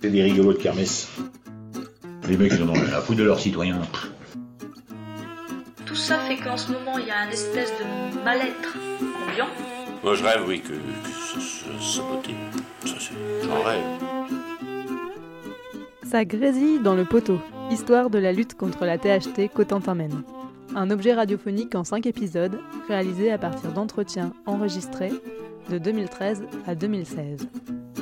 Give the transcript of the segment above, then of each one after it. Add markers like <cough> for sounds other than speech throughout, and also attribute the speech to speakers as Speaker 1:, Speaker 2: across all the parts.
Speaker 1: C'est des rigolos de kermesse. Les mecs, ils en ont rien à foutre de leurs citoyens.
Speaker 2: Tout ça fait qu'en ce moment, il y a un espèce de mal-être ambiant.
Speaker 3: Moi, je rêve, oui, que, que ça. Ça, c'est. J'en rêve.
Speaker 4: Ça grésille dans le poteau, histoire de la lutte contre la THT Cotentin mène. Un objet radiophonique en 5 épisodes, réalisé à partir d'entretiens enregistrés de 2013 à 2016.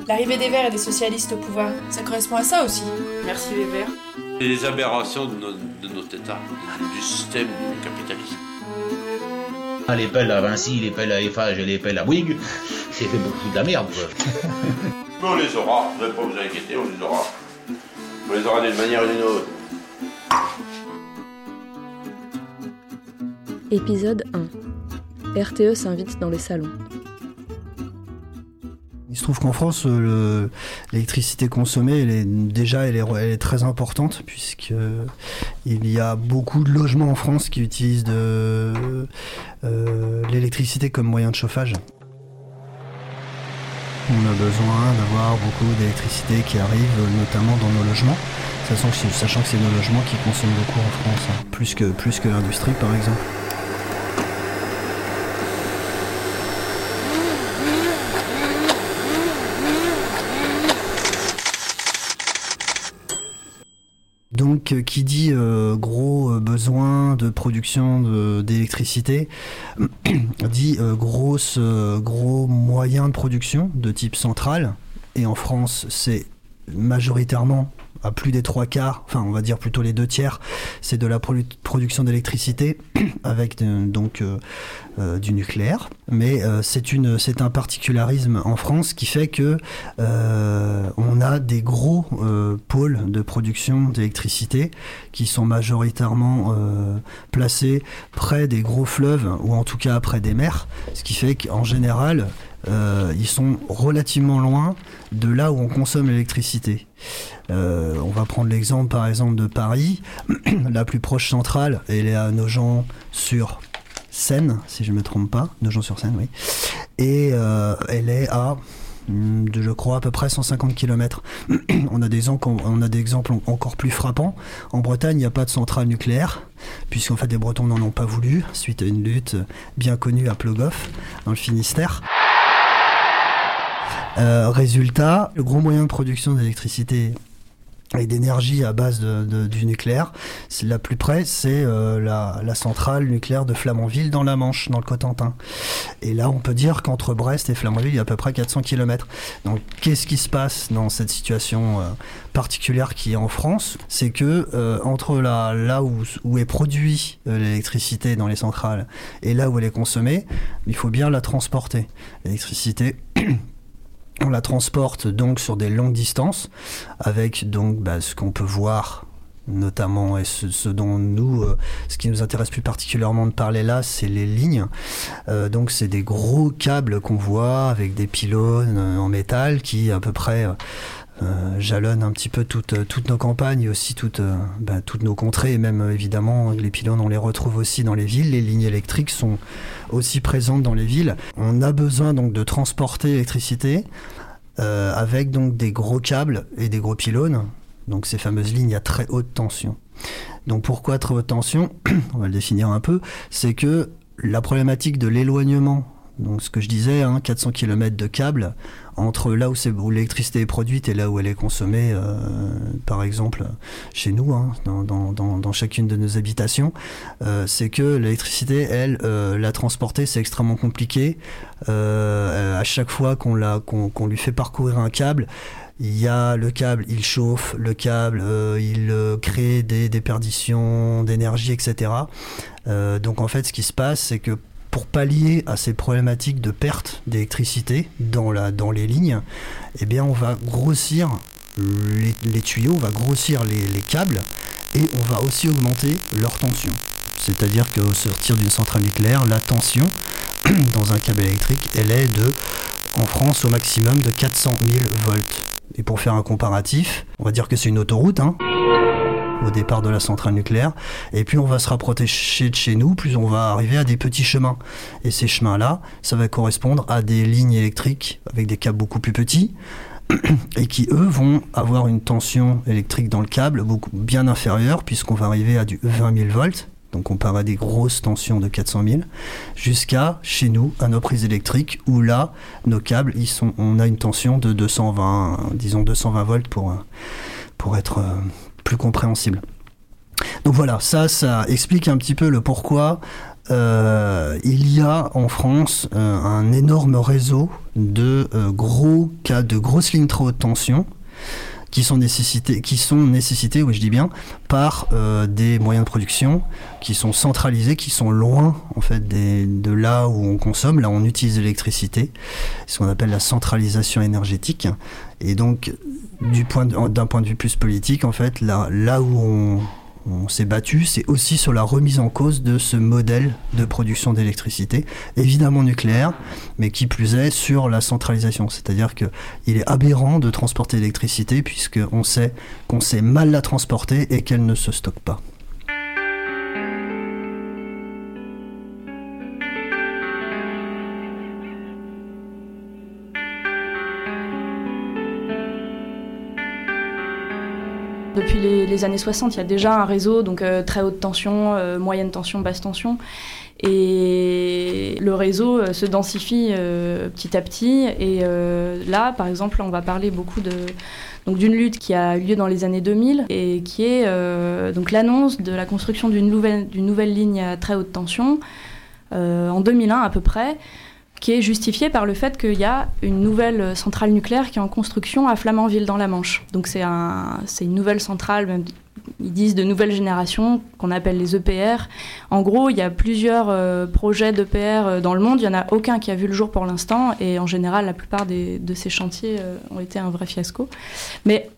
Speaker 5: L'arrivée des Verts et des socialistes au pouvoir, ça correspond à ça aussi. Merci les Verts.
Speaker 3: Et les aberrations de, nos- de notre État, du système du capitalisme.
Speaker 1: Ah, les pelles à Vinci, les pelles à Eiffage et les pelles à Bouygues, c'est fait beaucoup de la merde, quoi.
Speaker 3: Mais <laughs> on les aura, vous n'avez pas vous inquiéter, on les aura. On les aura d'une manière ou d'une autre.
Speaker 6: Épisode 1 RTE s'invite dans les salons.
Speaker 7: Se trouve qu'en France, euh, le- l'électricité consommée, est, déjà, elle est, très importante, puisque il y a beaucoup de logements en France qui utilisent de, euh, l'électricité comme moyen de chauffage. On a besoin d'avoir beaucoup d'électricité qui arrive, euh, notamment dans nos logements, sachant que c'est, nos logements qui consomment beaucoup en France, hein, plus que l'industrie par exemple. Donc, euh, qui dit euh, gros euh, besoin de production d'électricité, <clears throat> dit gros moyens de production de type central. Et en France, c'est majoritairement plus des trois quarts, enfin on va dire plutôt les deux tiers, c'est de la produ- production d'électricité <clears throat> avec euh, donc euh, euh, du nucléaire. Mais c'est un particularisme en France qui fait que on a des gros pôles de production d'électricité qui sont majoritairement placés près des gros fleuves ou en tout cas près des mers, ce qui fait qu'en général euh, ils sont relativement loin de là où on consomme l'électricité. Euh, on va prendre l'exemple par exemple de Paris. <clears throat> la plus proche centrale, elle est à Nogent sur Seine, si je ne me trompe pas. Nogent sur Seine, oui. Et euh, elle est à, de, je crois, à peu près 150 km. <clears throat> on, a des, on a des exemples en- encore plus frappants. En Bretagne, il n'y a pas de centrale nucléaire, puisqu'en fait, les Bretons n'en ont pas voulu, suite à une lutte bien connue à Plogoff, dans le Finistère. Euh, résultat, le gros moyen de production d'électricité et d'énergie à base du nucléaire, c'est la plus près, c'est euh, la, centrale nucléaire de Flamanville dans la Manche, dans le Cotentin. Et là, on peut dire qu'entre Brest et Flamanville, il y a à peu près 400 km. Donc, qu'est-ce qui se passe dans cette situation euh, particulière qui est en France? C'est que entre là où, où est produit euh, l'électricité dans les centrales et là où elle est consommée, il faut bien la transporter. L'électricité. <clears throat> On la transporte donc sur des longues distances avec donc bah, ce qu'on peut voir notamment et ce, dont nous euh, ce qui nous intéresse plus particulièrement de parler là c'est les lignes. Euh, donc c'est des gros câbles qu'on voit avec des pylônes euh, en métal qui à peu près euh, jalonnent un petit peu toutes, euh, nos campagnes et aussi toutes, euh, bah, toutes nos contrées et même évidemment les pylônes on les retrouve aussi dans les villes les lignes électriques sont aussi présentes dans les villes on a besoin donc de transporter l'électricité avec donc des gros câbles et des gros pylônes, donc ces fameuses lignes à très haute tension. Donc pourquoi très haute tension? <clears throat> On va le définir un peu. C'est que la problématique de l'éloignement, donc ce que je disais, hein, 400 km de câbles entre là où, l'électricité est produite et là où elle est consommée, euh, par exemple chez nous, hein, dans, chacune de nos habitations, euh, c'est que l'électricité, elle, euh, la transporter, c'est extrêmement compliqué. À chaque fois qu'on lui fait parcourir un câble, il y a le câble, il chauffe, le câble, il crée des déperditions d'énergie, etc. Donc en fait, ce qui se passe, c'est que pour pallier à ces problématiques de perte d'électricité dans, dans les lignes, eh bien, on va grossir les, les tuyaux, on va grossir les, les câbles et on va aussi augmenter leur tension. C'est-à-dire qu'au sortir d'une centrale nucléaire, la tension <clears throat> dans un câble électrique, elle est de, en France, au maximum de 400 000 volts. Et pour faire un comparatif, on va dire que c'est une autoroute, hein, au départ de la centrale nucléaire. Et plus on va se rapprocher de chez nous, plus on va arriver à des petits chemins. Et ces chemins-là, ça va correspondre à des lignes électriques avec des câbles beaucoup plus petits. <clears throat> et qui eux vont avoir une tension électrique dans le câble beaucoup bien inférieure puisqu'on va arriver à du 20 000 volts. Donc on part à des grosses tensions de 400 000 jusqu'à chez nous à nos prises électriques où là nos câbles ils sont on a une tension de 220 disons 220 volts pour pour être euh, compréhensible. Donc voilà, ça, ça explique un petit peu le pourquoi euh, il y a en France euh, un énorme réseau de gros cas de grosses lignes très haute tension qui sont nécessités, qui sont nécessités, oui je dis bien, par des moyens de production qui sont centralisés, qui sont loin en fait de là où on consomme, là où on utilise l'électricité, ce qu'on appelle la centralisation énergétique. Et donc du point d'un point de vue plus politique, en fait, là, là où on, on s'est battu, c'est aussi sur la remise en cause de ce modèle de production d'électricité, évidemment nucléaire, mais qui plus est sur la centralisation. C'est-à-dire qu'il est aberrant de transporter l'électricité puisqu'on sait qu'on sait mal la transporter et qu'elle ne se stocke pas.
Speaker 6: Les, années 60, il y a déjà un réseau, donc euh, très haute tension, euh, moyenne tension, basse tension. Et le réseau euh, se densifie petit à petit. Et là, par exemple, on va parler beaucoup de, donc d'une lutte qui a eu lieu dans les années 2000 et qui est donc l'annonce de la construction d'une nouvelle, d'une nouvelle ligne à très haute tension en 2001 à peu près qui est justifié par le fait qu'il y a une nouvelle centrale nucléaire qui est en construction à Flamanville dans la Manche. Donc c'est un, une nouvelle centrale, ils disent de nouvelle génération, qu'on appelle les EPR. En gros, il y a plusieurs euh, projets d'EPR euh, dans le monde, il n'y en a aucun qui a vu le jour pour l'instant, et en général, la plupart des, de ces chantiers euh, ont été un vrai fiasco. Mais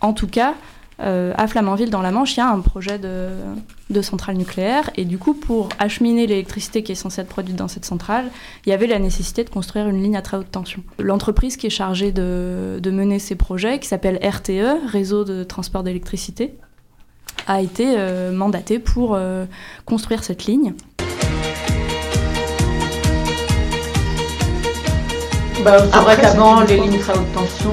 Speaker 6: en tout cas, euh, à Flamanville, dans la Manche, il y a un projet de, centrale nucléaire. Et du coup, pour acheminer l'électricité qui est censée être produite dans cette centrale, il y avait la nécessité de construire une ligne à très haute tension. L'entreprise qui est chargée de, mener ces projets, qui s'appelle RTE, Réseau de transport d'électricité, a été euh, mandatée pour euh, construire cette ligne.
Speaker 8: Bah, c'est vrai qu'avant, les lignes très haute tension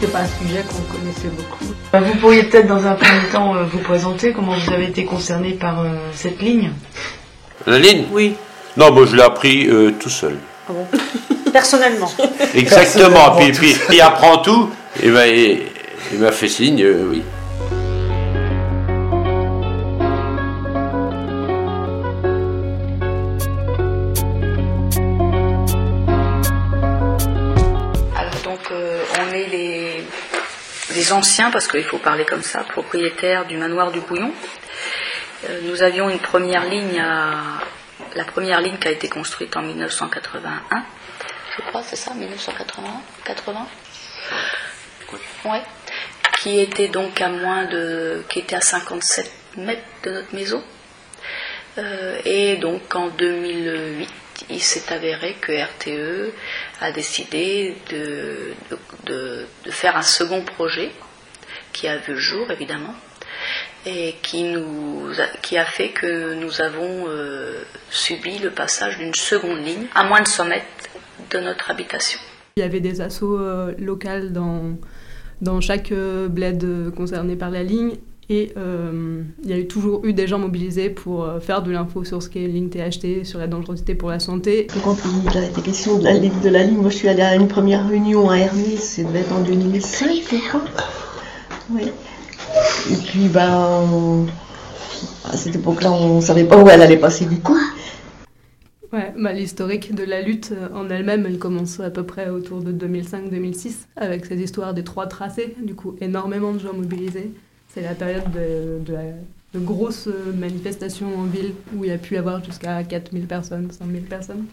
Speaker 8: c'était pas un sujet qu'on connaissait beaucoup.
Speaker 9: Bah, vous pourriez peut-être dans un premier temps euh, vous présenter comment vous avez été concerné par euh, cette ligne.
Speaker 3: La ligne?
Speaker 8: Oui.
Speaker 3: Non, moi je l'ai appris euh, tout seul.
Speaker 8: Ah bon? <laughs> Personnellement.
Speaker 3: Exactement. puis, puis, il apprend tout. Et ben, il m'a fait signe, oui.
Speaker 2: Anciens, parce qu'il faut parler comme ça, propriétaires du manoir du Bouillon. Euh, nous avions une première ligne à, la première ligne qui a été construite en 1981, je crois, c'est ça, 1981, 80 Ouais. Qui était donc à moins de, qui était à 57 mètres de notre maison. Euh, et donc en 2008, il s'est avéré que RTE a décidé de, de, faire un second projet qui a vu le jour évidemment et qui, nous a, qui a fait que nous avons euh, subi le passage d'une seconde ligne à moins de 100 mètres de notre habitation.
Speaker 4: Il y avait des assauts euh, locales dans, dans chaque euh, bled concerné par la ligne et euh, il y a eu toujours eu des gens mobilisés pour euh, faire de l'info sur ce qu'est ligne THT, sur la dangerosité pour la santé.
Speaker 8: Quand il a été question de la, de la ligne, moi je suis allée à une première réunion à Hermès, c'est en 2005, je crois. Oui. Et puis, ben, à cette époque-là, on ne savait pas où elle allait passer du coup.
Speaker 4: Ouais, bah, l'historique de la lutte euh, en elle-même, elle commence à peu près autour de 2005-2006, avec cette histoire des trois tracés, du coup, énormément de gens mobilisés. C'est la période de, grosses manifestations en ville où il y a pu y avoir jusqu'à 4000 personnes, 5000 personnes.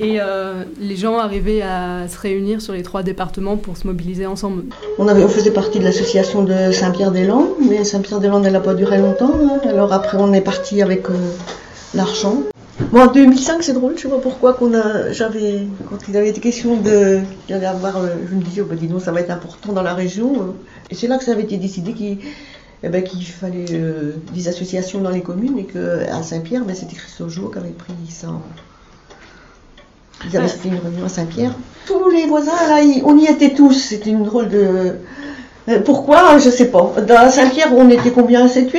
Speaker 4: Et euh, les gens arrivaient à se réunir sur les trois départements pour se mobiliser ensemble.
Speaker 8: On, faisait partie de l'association de Saint-Pierre-des-Landes, mais Saint-Pierre-des-Landes, elle n'a pas duré longtemps. Hein. Alors après, on est parti avec euh, l'argent. Bon, en 2005, c'est drôle, je sais pas pourquoi qu'on a, j'avais, quand il avait été question de, avoir, euh, je me disais, oh, bah, dis donc, ça va être important dans la région. Et c'est là que ça avait été décidé qu'il eh ben, fallait euh, des associations dans les communes et qu'à Saint-Pierre, ben, c'était Christophe qui avait pris ça Ils avaient fait une réunion à Saint-Pierre. Tous les voisins, là, on y était tous. C'était une drôle de. Euh, Pourquoi Je sais pas. Dans Saint-Pierre, on était combien 7-8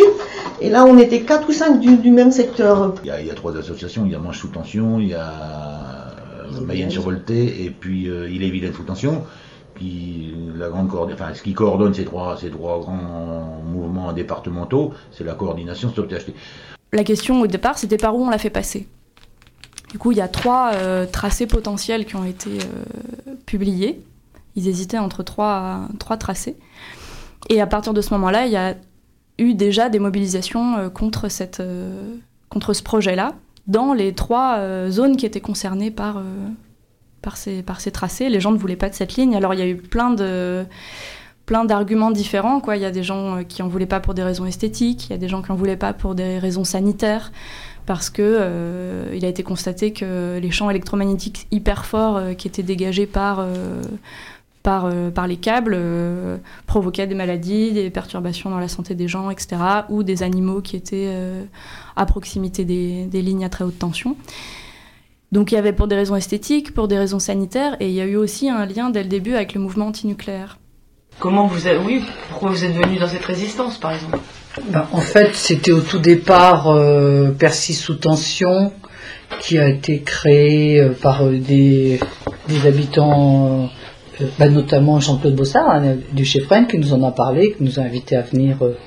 Speaker 8: Et là, on était 4 ou 5 du, du même secteur.
Speaker 10: Il y, a, il y a trois associations, il y a Manche sous tension, il y a euh, Mayenne survoltée et puis euh, il est Vilaine sous tension. Qui, la grande enfin, ce qui coordonne ces trois, ces trois grands mouvements départementaux, c'est la coordination Stop THT.
Speaker 6: La question au départ, c'était par où on l'a fait passer. Du coup, il y a trois euh, tracés potentiels qui ont été euh, publiés. Ils hésitaient entre trois, trois tracés. Et à partir de ce moment-là, il y a eu déjà des mobilisations euh, contre, cette, euh, contre ce projet-là, dans les trois euh, zones qui étaient concernées par, par, ces, par ces tracés. Les gens ne voulaient pas de cette ligne. Alors il y a eu plein de plein d'arguments différents. Quoi. Il y a des gens qui en voulaient pas pour des raisons esthétiques, il y a des gens qui en voulaient pas pour des raisons sanitaires, parce que il a été constaté que les champs électromagnétiques hyper forts qui étaient dégagés par par, euh, par les câbles euh, provoquaient des maladies, des perturbations dans la santé des gens, etc., ou des animaux qui étaient euh, à proximité des, des lignes à très haute tension. Donc il y avait pour des raisons esthétiques, pour des raisons sanitaires, et il y a eu aussi un lien dès le début avec le mouvement antinucléaire.
Speaker 9: Comment vous êtes, oui, pourquoi vous êtes venu dans cette résistance, par exemple?
Speaker 11: Ben, en fait, c'était au tout départ euh, Percy sous tension qui a été créé euh, par des, des habitants, euh, ben, notamment Jean-Claude Bossard, hein, du chef Rennes, qui nous en a parlé, qui nous a invités à venir euh,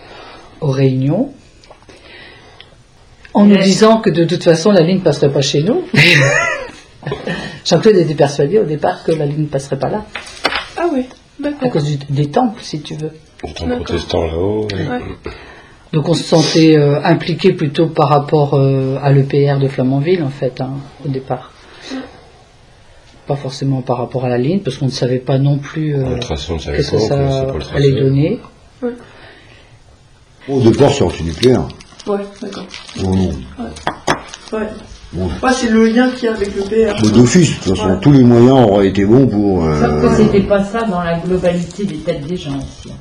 Speaker 11: aux réunions. En nous disant que de toute façon la ligne ne passerait pas chez nous. <laughs> <laughs> Jean-Claude était persuadé au départ que la ligne ne passerait pas là,
Speaker 5: Ah oui,
Speaker 11: à
Speaker 5: d'accord.
Speaker 11: cause du- des temples, si tu veux.
Speaker 12: En protestant là-haut.
Speaker 5: Ouais.
Speaker 11: Donc on se sentait euh, impliqué plutôt par rapport euh, à l'EPR de Flamanville en fait hein, au départ. Pas forcément par rapport à la ligne parce qu'on ne savait pas non plus euh,
Speaker 12: Le ne savait pas,
Speaker 11: que ça
Speaker 12: le
Speaker 11: allait donner.
Speaker 13: Au départ, c'est antinucléaire.
Speaker 5: Ouais, d'accord.
Speaker 13: Oh non.
Speaker 5: Ouais.
Speaker 13: Bon.
Speaker 5: Ouais, c'est le lien qu'il y a avec le PR.
Speaker 13: Mais d'office, de toute façon,
Speaker 5: Ouais.
Speaker 13: tous les moyens auraient été bons pour. euh,
Speaker 14: Sauf que c'était pas ça dans la globalité des têtes des gens aussi.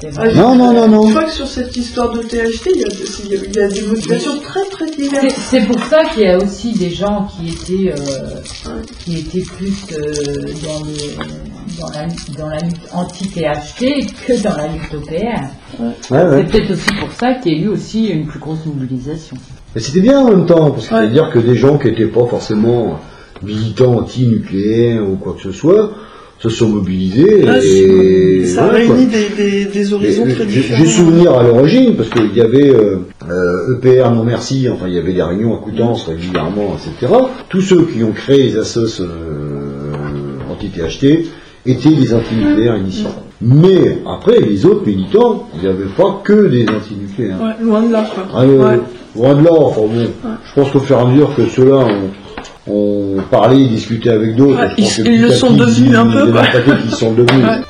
Speaker 14: C'est
Speaker 5: Ah,
Speaker 14: vrai.
Speaker 13: Non, non, non, non.
Speaker 5: Je crois que sur cette histoire de THT, il y a, il y a- il y a des motivations très très
Speaker 14: C'est
Speaker 5: diverses.
Speaker 14: c'est pour ça qu'il y a aussi des gens qui étaient, euh, qui étaient plus euh, dans, le, dans, la, dans la lutte anti-THT que dans la lutte au PR.
Speaker 13: Ouais,
Speaker 14: C'est peut-être aussi pour ça qu'il y a eu aussi une plus grosse mobilisation.
Speaker 13: Mais c'était bien en même temps, parce que c'est-à-dire que des gens qui n'étaient pas forcément militants anti-nucléaires ou quoi que ce soit, se sont mobilisés
Speaker 5: Ah,
Speaker 13: et.
Speaker 5: ça
Speaker 13: voilà,
Speaker 5: réunit des, des, des horizons
Speaker 13: Et,
Speaker 5: très différents.
Speaker 13: j'ai souvenir à l'origine, parce qu'il y avait euh, euh, EPR non merci, enfin il y avait des réunions à Coutances régulièrement, etc. Tous ceux qui ont créé les assos euh, anti-THT étaient des antinucléaires initiaux. Mais après, les autres militants, il n'y avait pas que des antinucléaires.
Speaker 5: Ouais, loin de là, quoi.
Speaker 13: Ah, euh,
Speaker 5: Ouais.
Speaker 13: Loin de là, enfin bon, je pense qu'au fur et à mesure que ceux-là ont, ont parlé, discuté avec d'autres,
Speaker 5: Ouais, ils- ils le sont devenus
Speaker 13: ils-
Speaker 5: un peu,
Speaker 13: il y en a
Speaker 5: quoi.
Speaker 13: un paquet qui sont devenus.
Speaker 5: Ouais.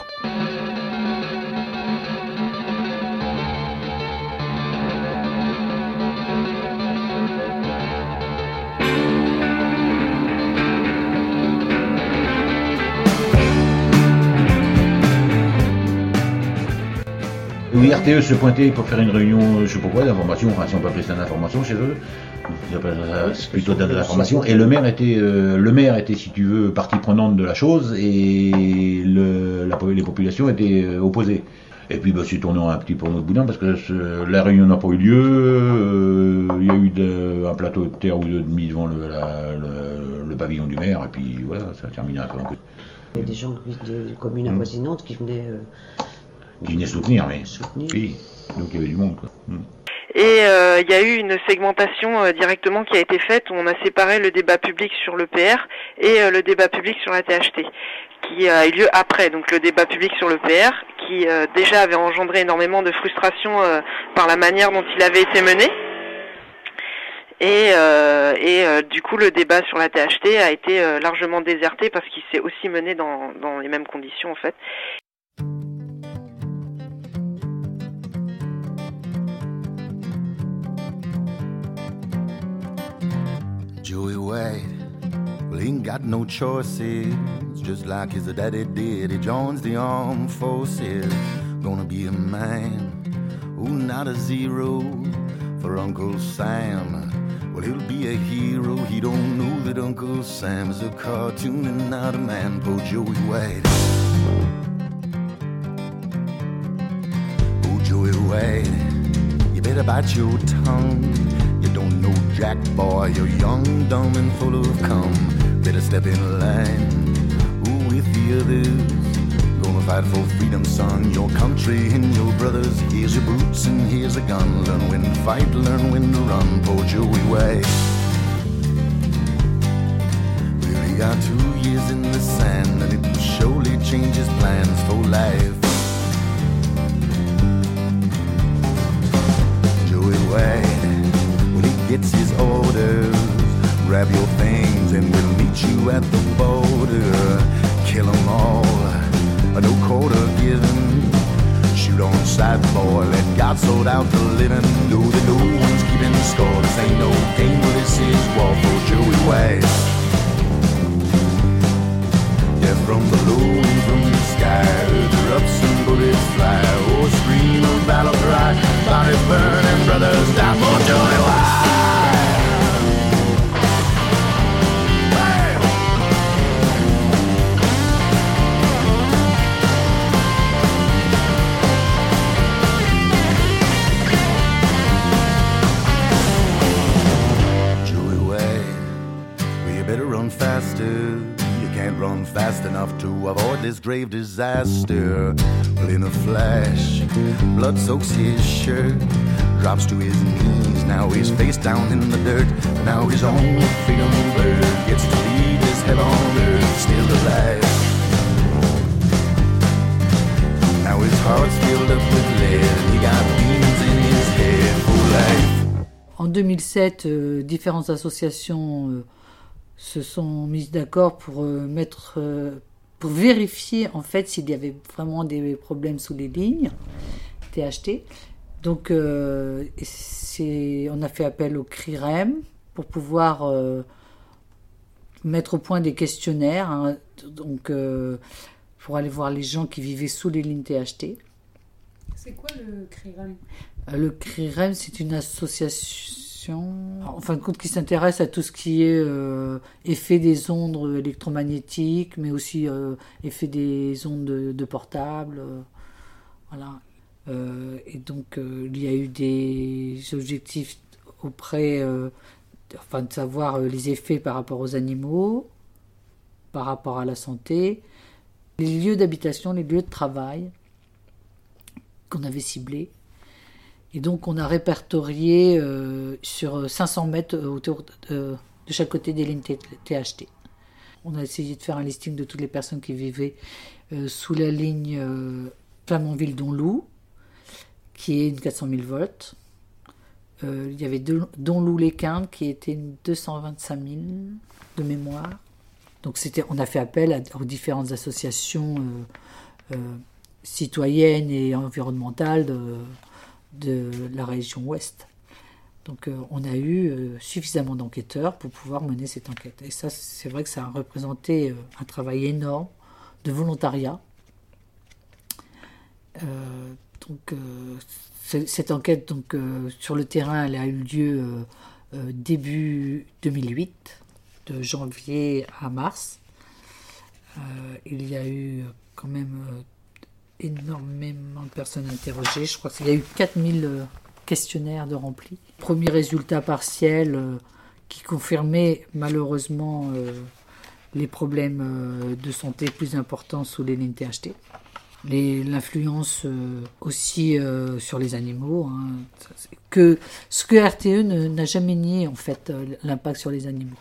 Speaker 10: Oui, RTE se pointait pour faire une réunion, euh, je sais pas quoi, d'information, enfin si on peut appeler ça d'information chez eux, ils c'est plutôt de l'information, et le maire était, euh, le maire était, si tu veux, partie prenante de la chose, et le, la, les populations étaient euh, opposées. Et puis bah, c'est tourné un petit peu en autre boudin parce que ce- la réunion n'a pas eu lieu, euh, il y a eu de- un plateau de terre ou deux de mis devant le, la- le, le pavillon du maire, et puis voilà, ça a terminé un peu.
Speaker 15: Il y a des gens des communes avoisinantes qui venaient euh,
Speaker 10: Qui venait soutenir, mais
Speaker 15: soutenir.
Speaker 10: oui, donc il y avait du monde quoi. Mm.
Speaker 16: Et euh, il y a eu une segmentation euh, directement qui a été faite où on a séparé le débat public sur le PR et euh, le débat public sur la THT, qui a eu lieu après. Donc le débat public sur le PR, qui déjà avait engendré énormément de frustration par la manière dont il avait été mené. Et, du coup, le débat sur la THT a été largement déserté parce qu'il s'est aussi mené dans les mêmes conditions en fait.
Speaker 17: Joey White, well, he ain't got no choices. Just like his daddy did, he joins the armed forces. Gonna be a man, oh, not a zero for Uncle Sam. Well, he'll be a hero. He don't know that Uncle Sam is a cartoon and not a man. Poor Joey White. Oh, Joey White, you better bite your tongue. You don't know Jack, boy. You're young, dumb, and full of cum. Better step in line. Ooh, with the others. Gonna fight for freedom, son. Your country and your brothers. Here's your boots and here's a gun. Learn when to fight, learn when to run. Drops to his knees. Now he's face down in the dirt. Now his own freedom bird gets to leave his head on earth, still alive. Now his heart's filled up with lead, he got demons in his head for life.
Speaker 11: En 2007, euh, différentes associations euh, se sont mises d'accord pour euh, mettre, euh, pour vérifier en fait s'il y avait vraiment des problèmes sous les lignes THT. Donc, euh, on a fait appel au CRIREM pour pouvoir euh, mettre au point des questionnaires, hein, donc euh, pour aller voir les gens qui vivaient sous les lignes THT.
Speaker 4: C'est quoi le CRIREM?
Speaker 11: Le CRIREM, c'est une association, en fin de compte, qui s'intéresse à tout ce qui est effet des ondes électromagnétiques, mais aussi effet des ondes de, de portable. voilà. Euh, et donc, euh, il y a eu des objectifs auprès, euh, enfin, de savoir les effets par rapport aux animaux, par rapport à la santé, les lieux d'habitation, les lieux de travail qu'on avait ciblés. Et donc, on a répertorié sur 500 mètres autour de, chaque côté des lignes THT. On a essayé de faire un listing de toutes les personnes qui vivaient sous la ligne euh, Flamanville-Donloup, qui est une 400 000 volts. Euh, il y avait deux- Donloup-les-Quintes, qui était une 225 000 de mémoire. Donc, c'était, on a fait appel à- aux différentes associations euh, euh, citoyennes et environnementales de, la région ouest. Donc on a eu suffisamment d'enquêteurs pour pouvoir mener cette enquête. Et ça, c'est vrai que ça a représenté un travail énorme de volontariat. Donc euh, cette enquête donc, euh, sur le terrain, elle a eu lieu euh, début 2008, de janvier à mars. Il y a eu quand même énormément de personnes interrogées. Je crois qu'il y a eu 4000 euh, questionnaires de remplis. Premier résultat partiel qui confirmait malheureusement les problèmes de santé plus importants sous les lignes THT. L'influence euh, aussi euh, sur les animaux. hein. Que, ce que RTE n'a jamais nié, en fait, euh, l'impact sur les animaux.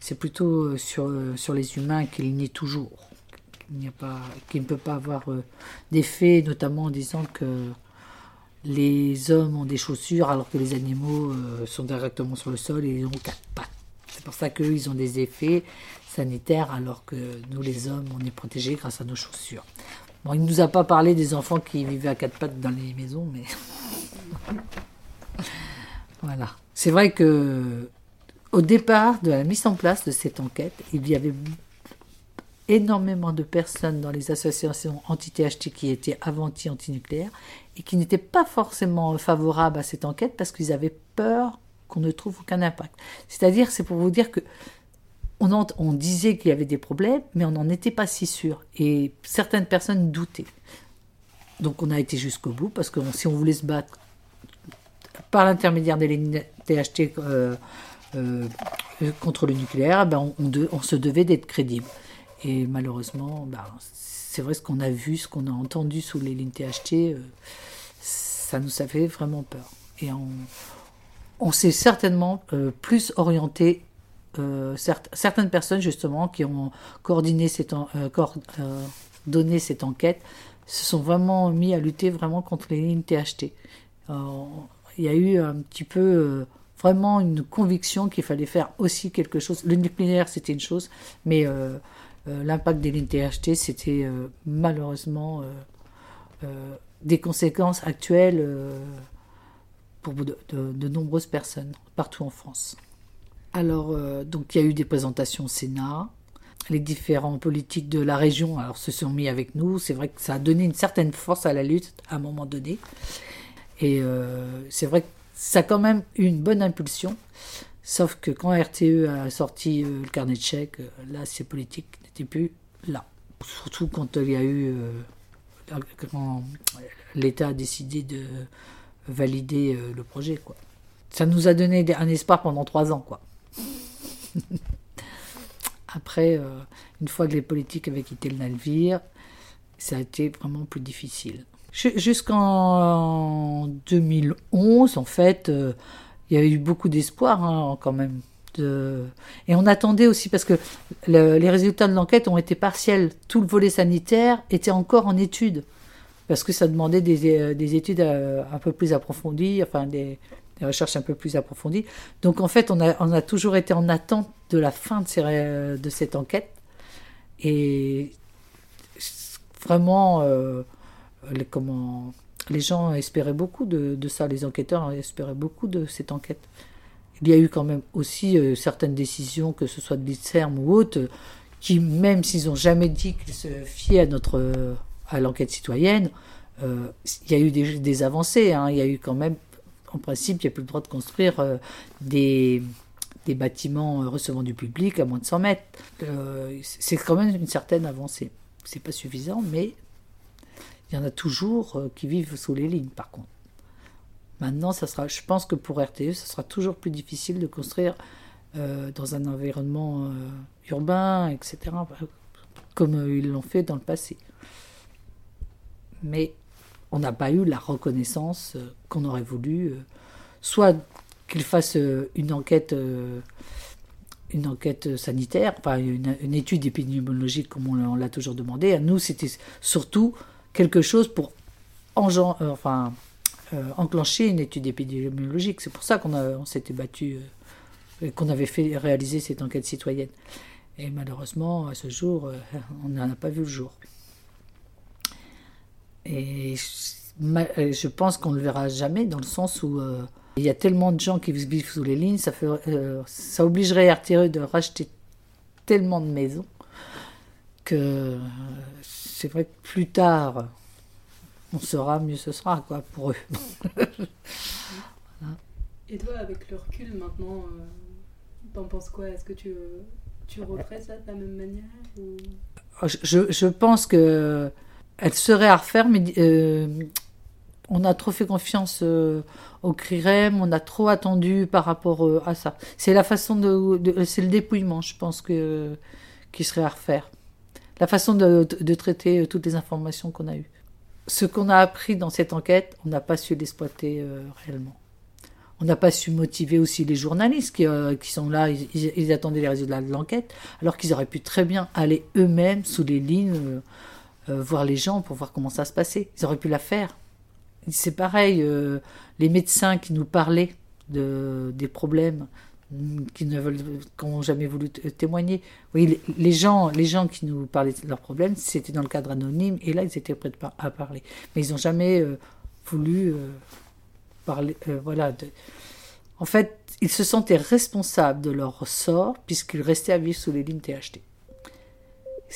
Speaker 11: C'est plutôt sur, sur les humains qu'il nie toujours. Qu'il ne peut pas avoir d'effet, notamment en disant que les hommes ont des chaussures alors que les animaux sont directement sur le sol et ils ont quatre pattes. C'est pour ça qu'eux, ils ont des effets sanitaires alors que nous, les hommes, on est protégés grâce à nos chaussures. Il ne nous a pas parlé des enfants qui vivaient à quatre pattes dans les maisons, mais <laughs> voilà. C'est vrai que au départ de la mise en place de cette enquête, il y avait énormément de personnes dans les associations anti-THT qui étaient avanti antinucléaires et qui n'étaient pas forcément favorables à cette enquête parce qu'ils avaient peur qu'on ne trouve aucun impact. C'est-à-dire, c'est pour vous dire que on, disait qu'il y avait des problèmes, mais on n'en était pas si sûr. Et certaines personnes doutaient. Donc on a été jusqu'au bout, parce que si on voulait se battre par l'intermédiaire des lignes THT euh, euh, contre le nucléaire, ben on, se devait d'être crédible. Et malheureusement, ben, c'est vrai ce qu'on a vu, ce qu'on a entendu sous les lignes THT, euh, ça nous a fait vraiment peur. Et on, on s'est certainement plus orienté. Euh, certaines personnes justement qui ont coordonné euh, coord- euh, donné cette enquête se sont vraiment mis à lutter vraiment contre les lignes THT. Euh, il y a eu un petit peu vraiment une conviction qu'il fallait faire aussi quelque chose. Le nucléaire, c'était une chose, mais l'impact des lignes THT, c'était malheureusement des conséquences actuelles pour de nombreuses personnes partout en France. Alors, euh, donc il y a eu des présentations au Sénat. Les différents politiques de la région alors, se sont mis avec nous. C'est vrai que ça a donné une certaine force à la lutte à un moment donné. Et euh, c'est vrai que ça a quand même eu une bonne impulsion. Sauf que quand RTE a sorti euh, le carnet de chèques, là, ces politiques n'étaient plus là. Surtout quand il y a eu. quand l'État a décidé de valider le projet. Ça nous a donné un espoir pendant trois ans, quoi. <laughs> Après, euh, une fois que les politiques avaient quitté le navire, ça a été vraiment plus difficile. Ju- Jusqu'en 2011, en fait, euh, il y a eu beaucoup d'espoir hein, quand même. Et on attendait aussi, parce que le- les résultats de l'enquête ont été partiels. Tout le volet sanitaire était encore en étude, parce que ça demandait des, euh, des études un peu plus approfondies, enfin des, des recherches un peu plus approfondies. Donc en fait, on a, toujours été en attente de la fin de, de cette enquête. Et vraiment, euh, les, gens espéraient beaucoup de, ça, les enquêteurs espéraient beaucoup de cette enquête. Il y a eu quand même aussi euh, certaines décisions, que ce soit de l'INSERM ou autres, euh, qui, même s'ils n'ont jamais dit qu'ils se fiaient à, notre, euh, à l'enquête citoyenne, euh, il y a eu des, des avancées. hein. Il y a eu quand même, en principe, il n'y a plus le droit de construire euh, des, des bâtiments euh, recevant du public à moins de 100 mètres. Euh, c'est quand même une certaine avancée. C'est pas suffisant, mais il y en a toujours qui vivent sous les lignes, par contre. Maintenant, ça sera, je pense que pour RTE, ça sera toujours plus difficile de construire dans un environnement urbain, etc., comme ils l'ont fait dans le passé. Mais on n'a pas eu la reconnaissance euh, qu'on aurait voulu, euh, soit qu'ils fassent euh, une enquête, une enquête sanitaire, enfin une, étude épidémiologique comme on, l'a- toujours demandé. À nous, c'était surtout quelque chose pour enclencher une étude épidémiologique. C'est pour ça qu'on s'était battu, euh, qu'on avait fait réaliser cette enquête citoyenne. Et malheureusement, à ce jour, on n'en a pas vu le jour. Et je, euh, je pense qu'on ne le verra jamais dans le sens où euh, il y a tellement de gens qui vivent sous les lignes, ça, fait, euh, ça obligerait RTE de racheter tellement de maisons que c'est vrai que plus tard, on saura, mieux ce sera quoi, pour eux. <laughs> Voilà.
Speaker 4: Et toi, avec le recul maintenant, euh, t'en penses quoi? Est-ce que tu, tu referais ça de la même manière ou...
Speaker 11: Je, je- je pense que elle serait à refaire, mais euh, on a trop fait confiance euh, au CRIREM, on a trop attendu par rapport euh, à ça. C'est la façon de, c'est le dépouillement, je pense que qui serait à refaire. La façon de, traiter toutes les informations qu'on a eues. Ce qu'on a appris dans cette enquête, on n'a pas su l'exploiter réellement. On n'a pas su motiver aussi les journalistes qui, sont là, ils, ils- attendaient les résultats de l'enquête, alors qu'ils auraient pu très bien aller eux-mêmes sous les lignes, euh, voir les gens pour voir comment ça se passait. Ils auraient pu la faire. C'est pareil, euh, les médecins qui nous parlaient de, des problèmes, mm, qui n'ont jamais voulu témoigner. Oui, les, gens, les gens qui nous parlaient de leurs problèmes, c'était dans le cadre anonyme, et là, ils étaient prêts à parler. Mais ils n'ont jamais euh, voulu parler. voilà. En fait, ils se sentaient responsables de leur sort, puisqu'ils restaient à vivre sous les lignes THT.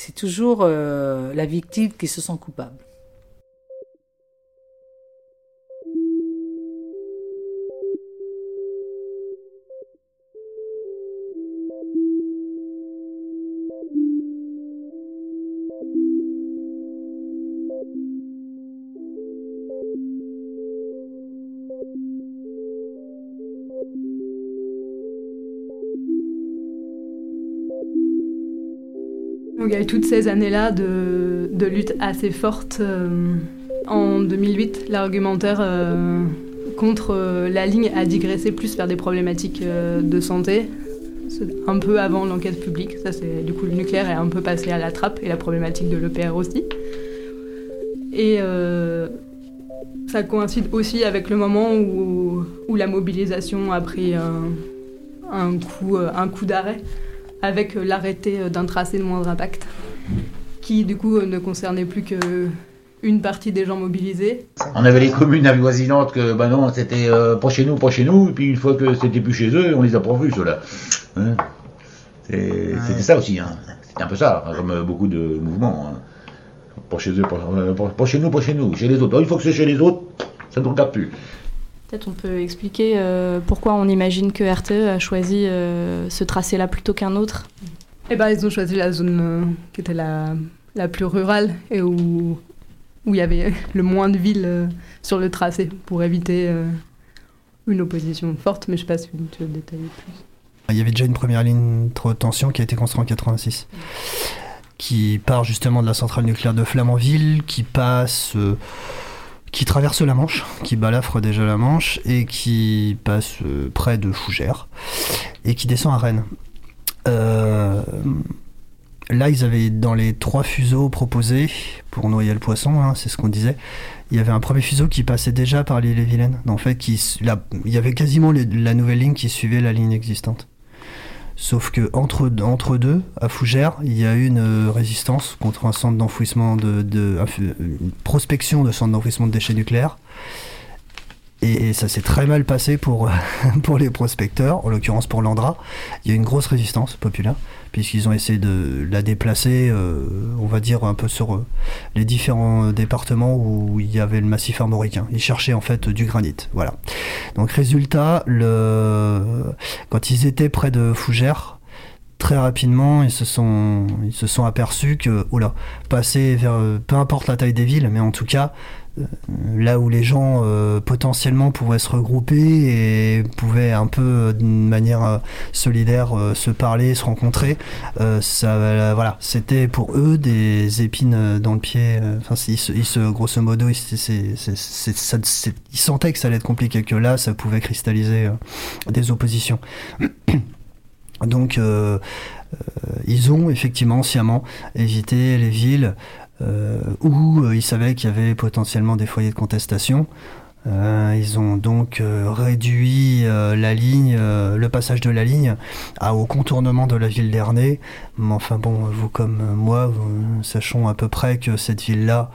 Speaker 11: C'est toujours euh, la victime qui se sent coupable.
Speaker 4: Il y a eu toutes ces années-là de, lutte assez forte. euh, en 2008, l'argumentaire euh, contre euh, la ligne a digressé plus vers des problématiques de santé. Un peu avant l'enquête publique. Ça, c'est du coup le nucléaire est un peu passé à la trappe et la problématique de l'EPR aussi. Et ça coïncide aussi avec le moment où, la mobilisation a pris un coup d'arrêt avec euh, l'arrêté euh, d'un tracé de moindre impact qui du coup euh, ne concernait plus que une partie des gens mobilisés.
Speaker 1: On avait les communes avoisinantes que, bah non, c'était euh, pas chez nous, pas chez nous, et puis une fois que c'était plus chez eux, on les a pas vus, ceux-là. Hein c'était ça aussi, hein. C'était un peu ça, comme beaucoup de mouvements. hein. Pas chez eux, pas, pas- pas chez nous, pas chez nous, chez les autres. Alors, une fois que c'est chez les autres, ça ne nous regarde plus.
Speaker 6: Peut-être on peut expliquer euh, pourquoi on imagine que RTE a choisi euh, ce tracé-là plutôt qu'un autre?
Speaker 4: Et ben ils ont choisi la zone euh, qui était la, la plus rurale et où où il y avait <laughs> le moins de villes euh, sur le tracé pour éviter euh, une opposition forte, mais je sais pas si tu veux détailler plus.
Speaker 7: Il y avait déjà une première ligne de tension qui a été construite en 86, qui part justement de la centrale nucléaire de Flamanville, qui passe, euh, qui traverse la Manche, qui balafre déjà la Manche et qui passe euh, près de Fougères et qui descend à Rennes. Euh, là, ils avaient dans les trois fuseaux proposés pour noyer le poisson, hein, c'est ce qu'on disait. Il y avait un premier fuseau qui passait déjà par l'île et Vilaine. En fait, il y avait quasiment la nouvelle ligne qui suivait la ligne existante. Sauf que entre, deux, à Fougères, il y a eu une euh, résistance contre un centre d'enfouissement de, de- fu- une prospection de centre d'enfouissement de déchets nucléaires. Et, ça s'est très mal passé pour, <laughs> pour les prospecteurs, en l'occurrence pour l'Andra. Il y a une grosse résistance populaire, puisqu'ils ont essayé de la déplacer, euh, on va dire, un peu sur euh, les différents départements où il y avait le massif armoricain. Ils cherchaient en fait du granit. Voilà. Donc résultat, le... quand ils étaient près de Fougères, très rapidement, ils se sont, ils se sont aperçus que, oula, passer vers, euh, peu importe la taille des villes, mais en tout cas, là où les gens euh, potentiellement pouvaient se regrouper et pouvaient un peu euh, d'une manière euh, solidaire euh, se parler, se rencontrer, euh, ça, euh, voilà, c'était pour eux des épines euh, dans le pied. euh, Enfin, ils, ils se- grosso modo, ils, c'est- c'est- c'est- ça- ils sentaient que ça allait être compliqué, que là, ça pouvait cristalliser euh, des oppositions. <coughs> Donc, euh, euh, ils ont effectivement sciemment évité les villes euh, où euh, ils savaient qu'il y avait potentiellement des foyers de contestation. Euh, ils ont donc euh, réduit euh, la ligne, euh, le passage de la ligne à, au contournement de la ville d'Ernée. Mais enfin bon, vous comme moi, sachons à peu près que cette ville-là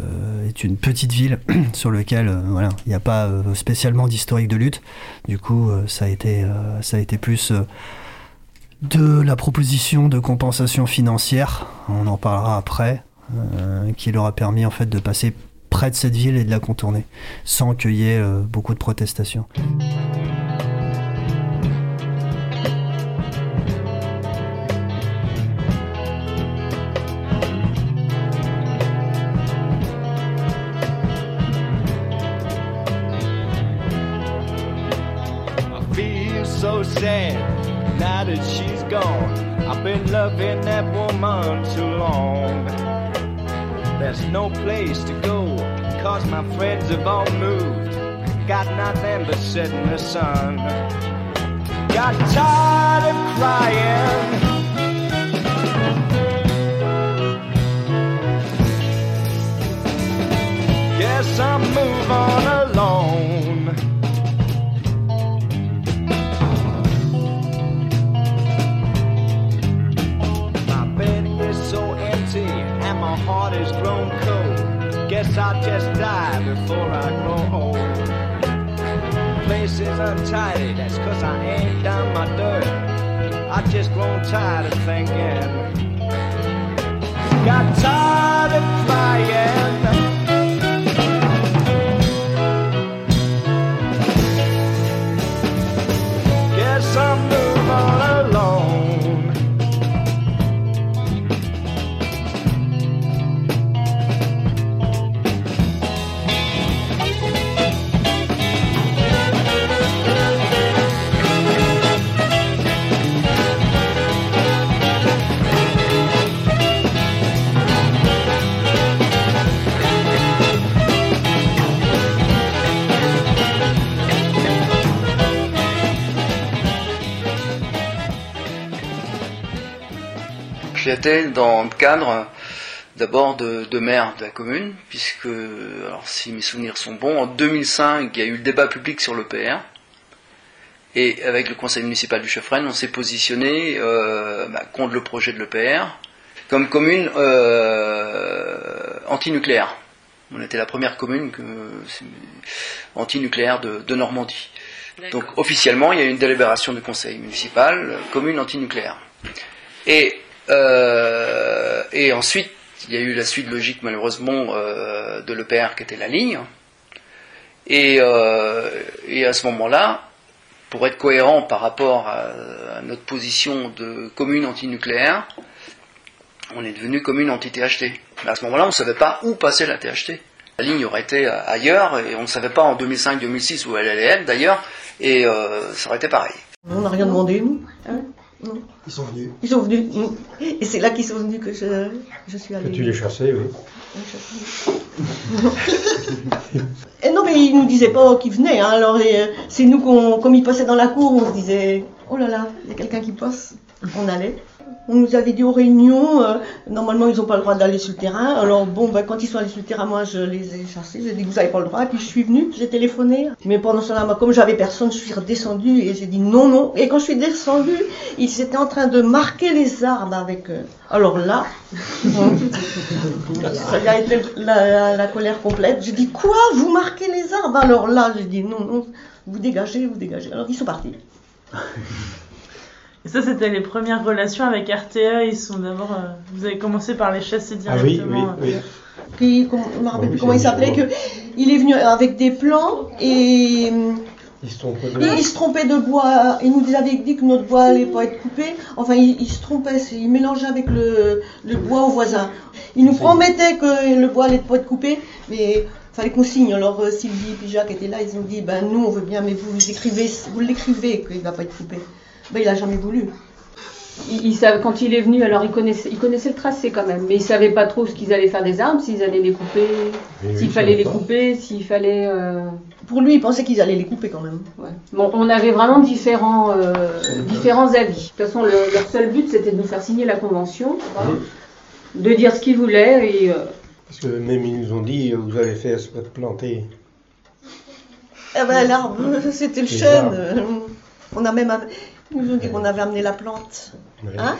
Speaker 7: euh, est une petite ville <clears throat> sur laquelle euh, voilà, il n'y a pas euh, spécialement d'historique de lutte. Du coup, euh, ça, a été, euh, ça a été plus euh, de la proposition de compensation financière, on en parlera après, euh, qui leur a permis en fait de passer près de cette ville et de la contourner, sans qu'il y ait euh, beaucoup de protestations.
Speaker 18: There's no place to go, cause my friends have all moved. Got nothing but sit in the sun. Got tired of crying. Guess I'll move on alone. I'll just die before I grow old. Place is untidy, that's cause I ain't done my dirt. I just grown tired of thinking. Got tired of crying.
Speaker 19: Candidatais dans le cadre d'abord de, de maire de la commune, puisque, alors si mes souvenirs sont bons, en 2005, il y a eu le débat public sur l'EPR. Et avec le conseil municipal du Chefresne, on s'est positionné euh, bah, contre le projet de l'EPR comme commune euh, antinucléaire. On était la première commune antinucléaire de, de Normandie. Donc officiellement, il y a eu une délibération du conseil municipal, euh, commune antinucléaire. Et, euh, et ensuite, il y a eu la suite logique malheureusement euh, de l'EPR qui était la ligne. Et, euh, et à ce moment-là, pour être cohérent par rapport à, à notre position de commune antinucléaire, on est devenu commune anti-THT. Mais à ce moment-là, on ne savait pas où passer la THT. La ligne aurait été ailleurs et on ne savait pas en 2005-2006 où elle allait être d'ailleurs, et euh, ça aurait été pareil.
Speaker 8: On n'a rien demandé, nous? Hein? Non.
Speaker 13: Ils sont venus.
Speaker 8: Ils sont venus. Et c'est là qu'ils sont venus que je, je suis allée.
Speaker 12: Que tu les chassais, oui. <laughs>
Speaker 8: Et non, mais ils nous disaient pas qu'ils venaient. hein. Alors, euh, c'est nous, qu'on, comme ils passaient dans la cour, on se disait Oh là là, il y a quelqu'un qui passe. On allait. On nous avait dit aux réunions, euh, normalement ils n'ont pas le droit d'aller sur le terrain. Alors bon, ben, quand ils sont allés sur le terrain, moi je les ai chassés. J'ai dit vous n'avez pas le droit. Et puis je suis venue, j'ai téléphoné. Mais pendant ce temps-là, comme j'avais personne, je suis redescendue et j'ai dit non, non. Et quand je suis descendue, ils étaient en train de marquer les arbres avec. euh, alors là, <laughs> ça a été la, la- la colère complète. J'ai dit quoi? Vous marquez les arbres? Alors là, j'ai dit non, non, vous dégagez, vous dégagez. Alors ils sont partis. <laughs>
Speaker 4: Et ça, c'était les premières relations avec RTE. Ils sont d'abord. euh, vous avez commencé par les chasser
Speaker 12: Ah oui,
Speaker 4: directement.
Speaker 12: oui, oui.
Speaker 8: Qui, comment, je me rappelle
Speaker 12: Oui,
Speaker 8: plus comment il s'appelait, que il est venu avec des plans et
Speaker 12: Ils se trompent
Speaker 8: il, il se trompait de bois. Il nous avait dit que notre bois allait pas être coupé. Enfin, il, il se trompait, il mélangeait avec le, le bois au voisin. Il nous promettait que le bois allait pas être coupé, mais fallait qu'on signe. Alors euh, Sylvie et Jacques étaient là, ils ont dit ben nous on veut bien, mais vous, vous écrivez, vous l'écrivez qu'il va pas être coupé. Ben il a jamais voulu.
Speaker 20: Il, il savait- quand il est venu, alors il connaissait, il connaissait le tracé quand même, mais il savait pas trop ce qu'ils allaient faire des arbres, s'ils allaient les couper, s'il fallait les
Speaker 8: pas.
Speaker 20: couper, s'il fallait. euh,
Speaker 8: Pour lui, il pensait qu'ils allaient les couper quand même.
Speaker 20: Ouais. Bon, on avait vraiment différents, euh, différents avis. De toute façon, le- leur seul but, c'était de nous faire signer la convention, de dire ce qu'ils voulaient et. euh,
Speaker 12: Parce que même ils nous ont dit, euh, vous avez fait à se planter.
Speaker 8: Eh ben l'arbre, c'était le
Speaker 12: Les
Speaker 8: chêne.
Speaker 12: arbres.
Speaker 8: On a même, nous ont dit qu'on avait amené la plante.
Speaker 12: Ouais.
Speaker 8: Hein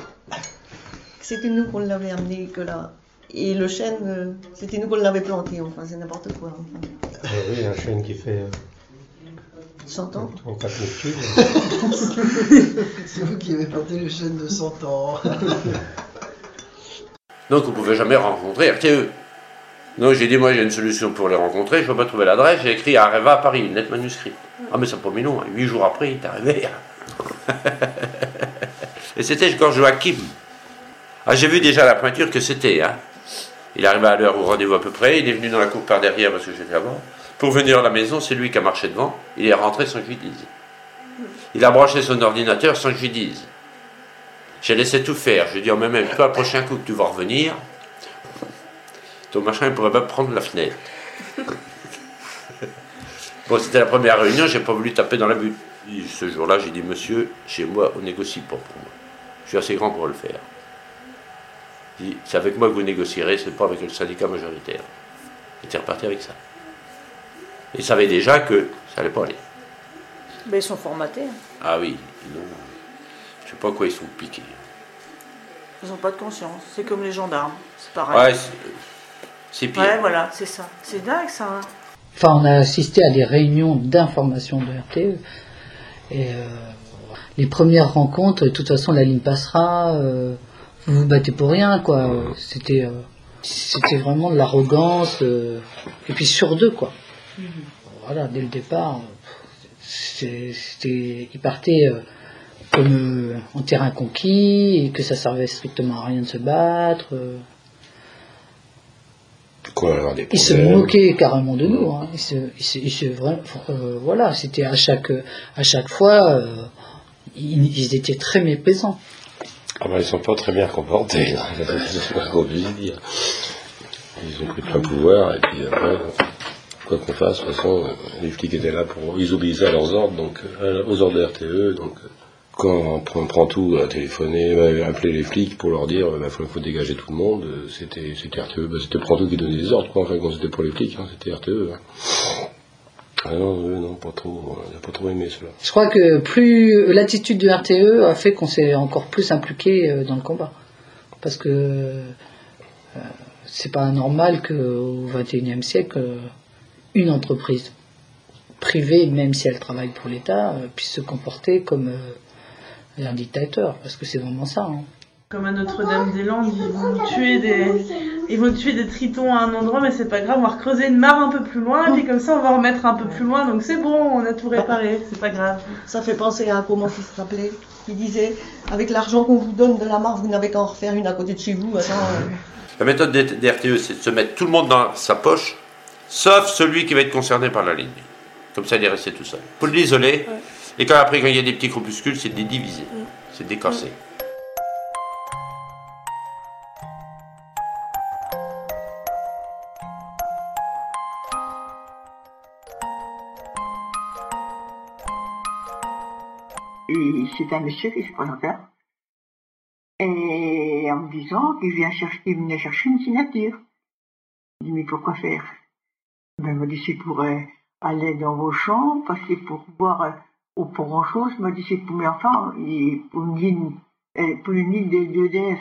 Speaker 8: C'était nous qu'on l'avait amené que là. Et le chêne, euh, c'était nous qu'on l'avait planté. Enfin, c'est n'importe quoi. enfin.
Speaker 12: Ah oui, un chêne qui fait euh,
Speaker 8: 100 ans.
Speaker 12: 34 mètres cubes.
Speaker 21: C'est vous qui avez planté le chêne de 100 ans. <laughs>
Speaker 3: Donc vous ne pouvez jamais rencontrer RTE. Donc j'ai dit, moi j'ai une solution pour les rencontrer, je ne peux pas trouver l'adresse, j'ai écrit Areva à Paris, une lettre manuscrite. Ah mais ça n'a pas mis long, hein. huit jours après il est arrivé. Et c'était Georges Joachim. Ah j'ai vu déjà la pointure que c'était. Hein. Il arrivé à l'heure au rendez-vous à peu près, il est venu dans la cour par derrière parce que j'étais avant. Pour venir à la maison, c'est lui qui a marché devant, il est rentré sans que je lui dise. Il a branché son ordinateur sans que je lui dise. J'ai laissé tout faire. Je lui ai dit, mais même toi, le prochain coup que tu vas revenir, ton machin, il pourrait pas prendre la fenêtre. <laughs> bon, c'était la première réunion, j'ai pas voulu taper dans la butte. Ce jour-là, j'ai dit, monsieur, chez moi, on négocie pas pour moi. Je suis assez grand pour le faire. C'est avec moi que vous négocierez, c'est pas avec le syndicat majoritaire. J'étais reparti avec ça. Ils savaient déjà que ça allait pas aller.
Speaker 22: Mais ils sont formatés. hein.
Speaker 3: Ah oui, non. Je sais pas quoi ils sont piqués.
Speaker 22: Ils n'ont pas de conscience. C'est comme les gendarmes. C'est pareil.
Speaker 3: Ouais, c'est- c'est pire.
Speaker 22: Ouais, voilà, c'est ça. C'est dingue ça. hein.
Speaker 23: Enfin, on a assisté à des réunions d'information de RTE. Et euh, les premières rencontres, de toute façon, la ligne passera. euh, vous vous battez pour rien, quoi. C'était, euh, c'était vraiment de l'arrogance. euh, et puis sur deux, quoi. Voilà, dès le départ, c'était, ils partaient euh, comme euh, en terrain conquis et que ça servait strictement à rien de se battre.
Speaker 12: Avoir des
Speaker 23: Ils se moquaient carrément de nous. Hein. Ils se, ils se, ils se- vra- euh, voilà, c'était à chaque, à chaque fois, euh, ils, ils étaient très méprisants.
Speaker 12: Ah ben, ils sont pas très bien comportés, là. <laughs> c'est pas qu'on puisse dire. Ils ont pris plein pouvoir, et puis après, quoi qu'on fasse, de toute façon, euh, les flics étaient là pour. Ils obéissaient à leurs ordres, donc, euh, aux ordres de RTE, donc, Quand on prend tout à téléphoner, euh, appeler les flics pour leur dire, il bah, faut, dégager tout le monde, euh, c'était RTE, bah, c'était Prantou qui donnait des ordres, quoi, enfin, quand c'était pour les flics, hein, c'était RTE. hein. Ah non, non, pas trop, on n'a pas trop aimé cela.
Speaker 23: Je crois que plus l'attitude de RTE a fait qu'on s'est encore plus impliqué euh, dans le combat. Parce que euh, c'est pas normal qu'au XXIe siècle, euh, une entreprise privée, même si elle travaille pour l'État, euh, puisse se comporter comme euh, un dictateur. Parce que c'est vraiment ça. hein.
Speaker 22: Comme à Notre-Dame-des-Landes, ils vont tuer des, ils vont tuer des tritons à un endroit, mais c'est pas grave, on va recreuser une mare un peu plus loin, et puis comme ça on va remettre un peu plus loin, donc c'est bon, on a tout réparé, c'est pas grave.
Speaker 8: Ça fait penser à comment il se rappelait, qui disait avec l'argent qu'on vous donne de la mare, vous n'avez qu'à en refaire une à côté de chez vous. Attends, euh,
Speaker 3: La méthode des, des RTE, c'est de se mettre tout le monde dans sa poche, sauf celui qui va être concerné par la ligne. Comme ça, il est resté tout seul. Faut l'isoler, et quand après, quand il y a des petits groupuscules, c'est de les diviser, c'est de décorser.
Speaker 24: Et c'est un monsieur qui se présentait. Et en me disant qu'il vient chercher, il venait chercher une signature. Je dis, mais pourquoi faire? Ben, il m'a dit, c'est pour euh, aller dans vos champs, passer pour voir, euh, ou pour grand chose. M'a dit, c'est pour mes enfants, et pour une ligne, pour une ligne de- d'EDF.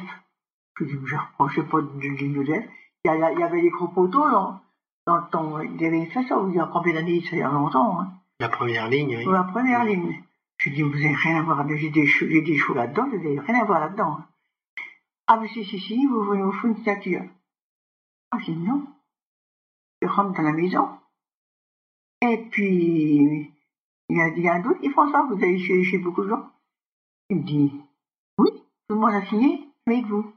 Speaker 24: Je dis, je ne reprochais pas de ligne d'EDF. Il y, a- il y avait des gros poteaux dans, dans le temps. Il y avait fait ça, il y a combien d'années, ça il y a longtemps. Hein.
Speaker 25: La première ligne, oui.
Speaker 24: La première ligne. Je dis, vous n'avez rien à voir, j'ai des des choux là-dedans, vous n'avez rien à voir là-dedans. Ah, mais si, si, si, vous voulez vous faire une statue. Ah, j'ai dit non. Je rentre dans la maison. Et puis, il a, y a d'autres qui font ça, vous allez chez, beaucoup de gens. Il me dit, oui, tout le monde a signé, avec vous.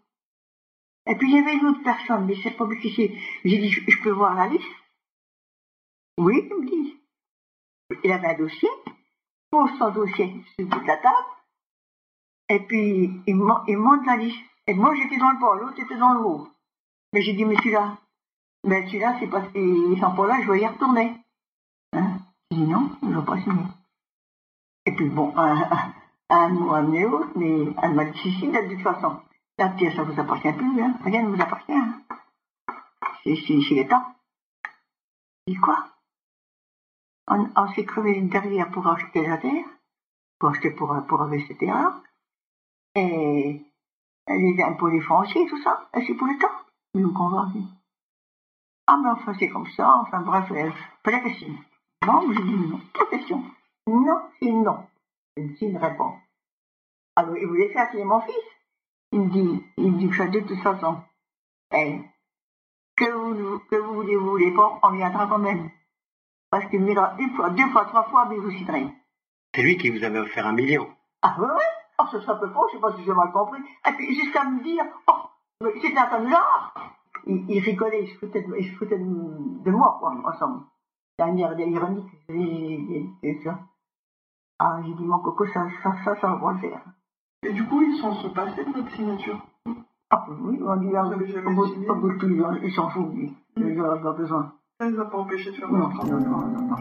Speaker 24: Et puis, il y avait une autre personne, mais c'est pas qui c'est. J'ai dit, je, peux voir la liste Oui, il me dit. Il avait un dossier, pose son dossier sur de la table, et puis il, il monte la liste. Et moi j'étais dans le bas, l'autre était dans le haut. Mais j'ai dit, mais celui-là, mais celui-là c'est parce qu'ils sont pas là, je vais y retourner. Non, ne vais pas signer. Et puis bon, un, un, mot amené l'autre, mais elle m'a dit, si, si, de toute façon, la pierre ça vous appartient plus, hein. rien ne vous appartient. Hein. C'est c'est l'État. J'ai dit quoi on, on s'est crevé derrière pour acheter la terre, pour acheter pour, pour avoir cette terre et les impôts des fonciers, tout ça, c'est pour l'État. Mais va dit. Ah, mais enfin, c'est comme ça, enfin, bref, fallait que signe. Bon, j'ai dit non, pas question. Non, c'est non. Je ne signe pas. Alors, il voulait faire signer mon fils? Il me dit, il me dit, que de toute façon, eh, que vous, que vous voulez, vous voulez pas, on viendra quand même. Parce qu'il me dira une fois, deux fois, trois fois, mais vous signerez.
Speaker 25: C'est lui qui vous avait offert un million.
Speaker 24: Ah ouais, ouais. Oh, ce serait un peu faux, je sais pas si j'ai mal compris. Et puis jusqu'à me dire, oh, c'est un comme genre. Il, il rigolait, il se foutait de, il se foutait de, de moi, quoi, ensemble. C'est un air ironique, et, et, et ça. Ah, j'ai dit, mon coco, ça, ça, ça, ça va le faire.
Speaker 21: Et du coup, ils s'en sont passés de notre signature.
Speaker 24: Ah oui, on dit, ah, au bout au bout de tout, il s'en fout, lui. Il n'en a pas besoin.
Speaker 21: Ça ne les a pas empêchés de faire
Speaker 24: Non,
Speaker 21: travail.
Speaker 24: non, non, non, non.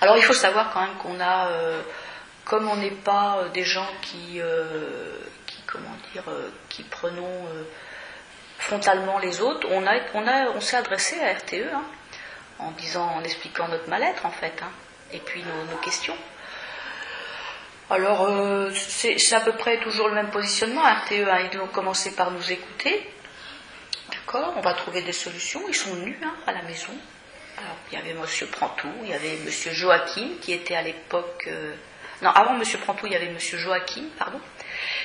Speaker 26: Alors il faut savoir quand même qu'on a, euh, comme on n'est pas euh, des gens qui, euh, qui comment dire, euh, qui prenons euh, frontalement les autres, on a, on s'est adressé à RTE hein, en disant, en expliquant notre mal-être en fait, hein, et puis nos, questions. Alors euh, c'est à peu près toujours le même positionnement. RTE, hein, ils ont commencé par nous écouter. D'accord, on va trouver des solutions. Ils sont venus hein, à la maison. Alors, il y avait Monsieur Prantou, il y avait Monsieur Joachim, qui était à l'époque. Non, avant Monsieur Prantou, il y avait Monsieur Joachim, pardon,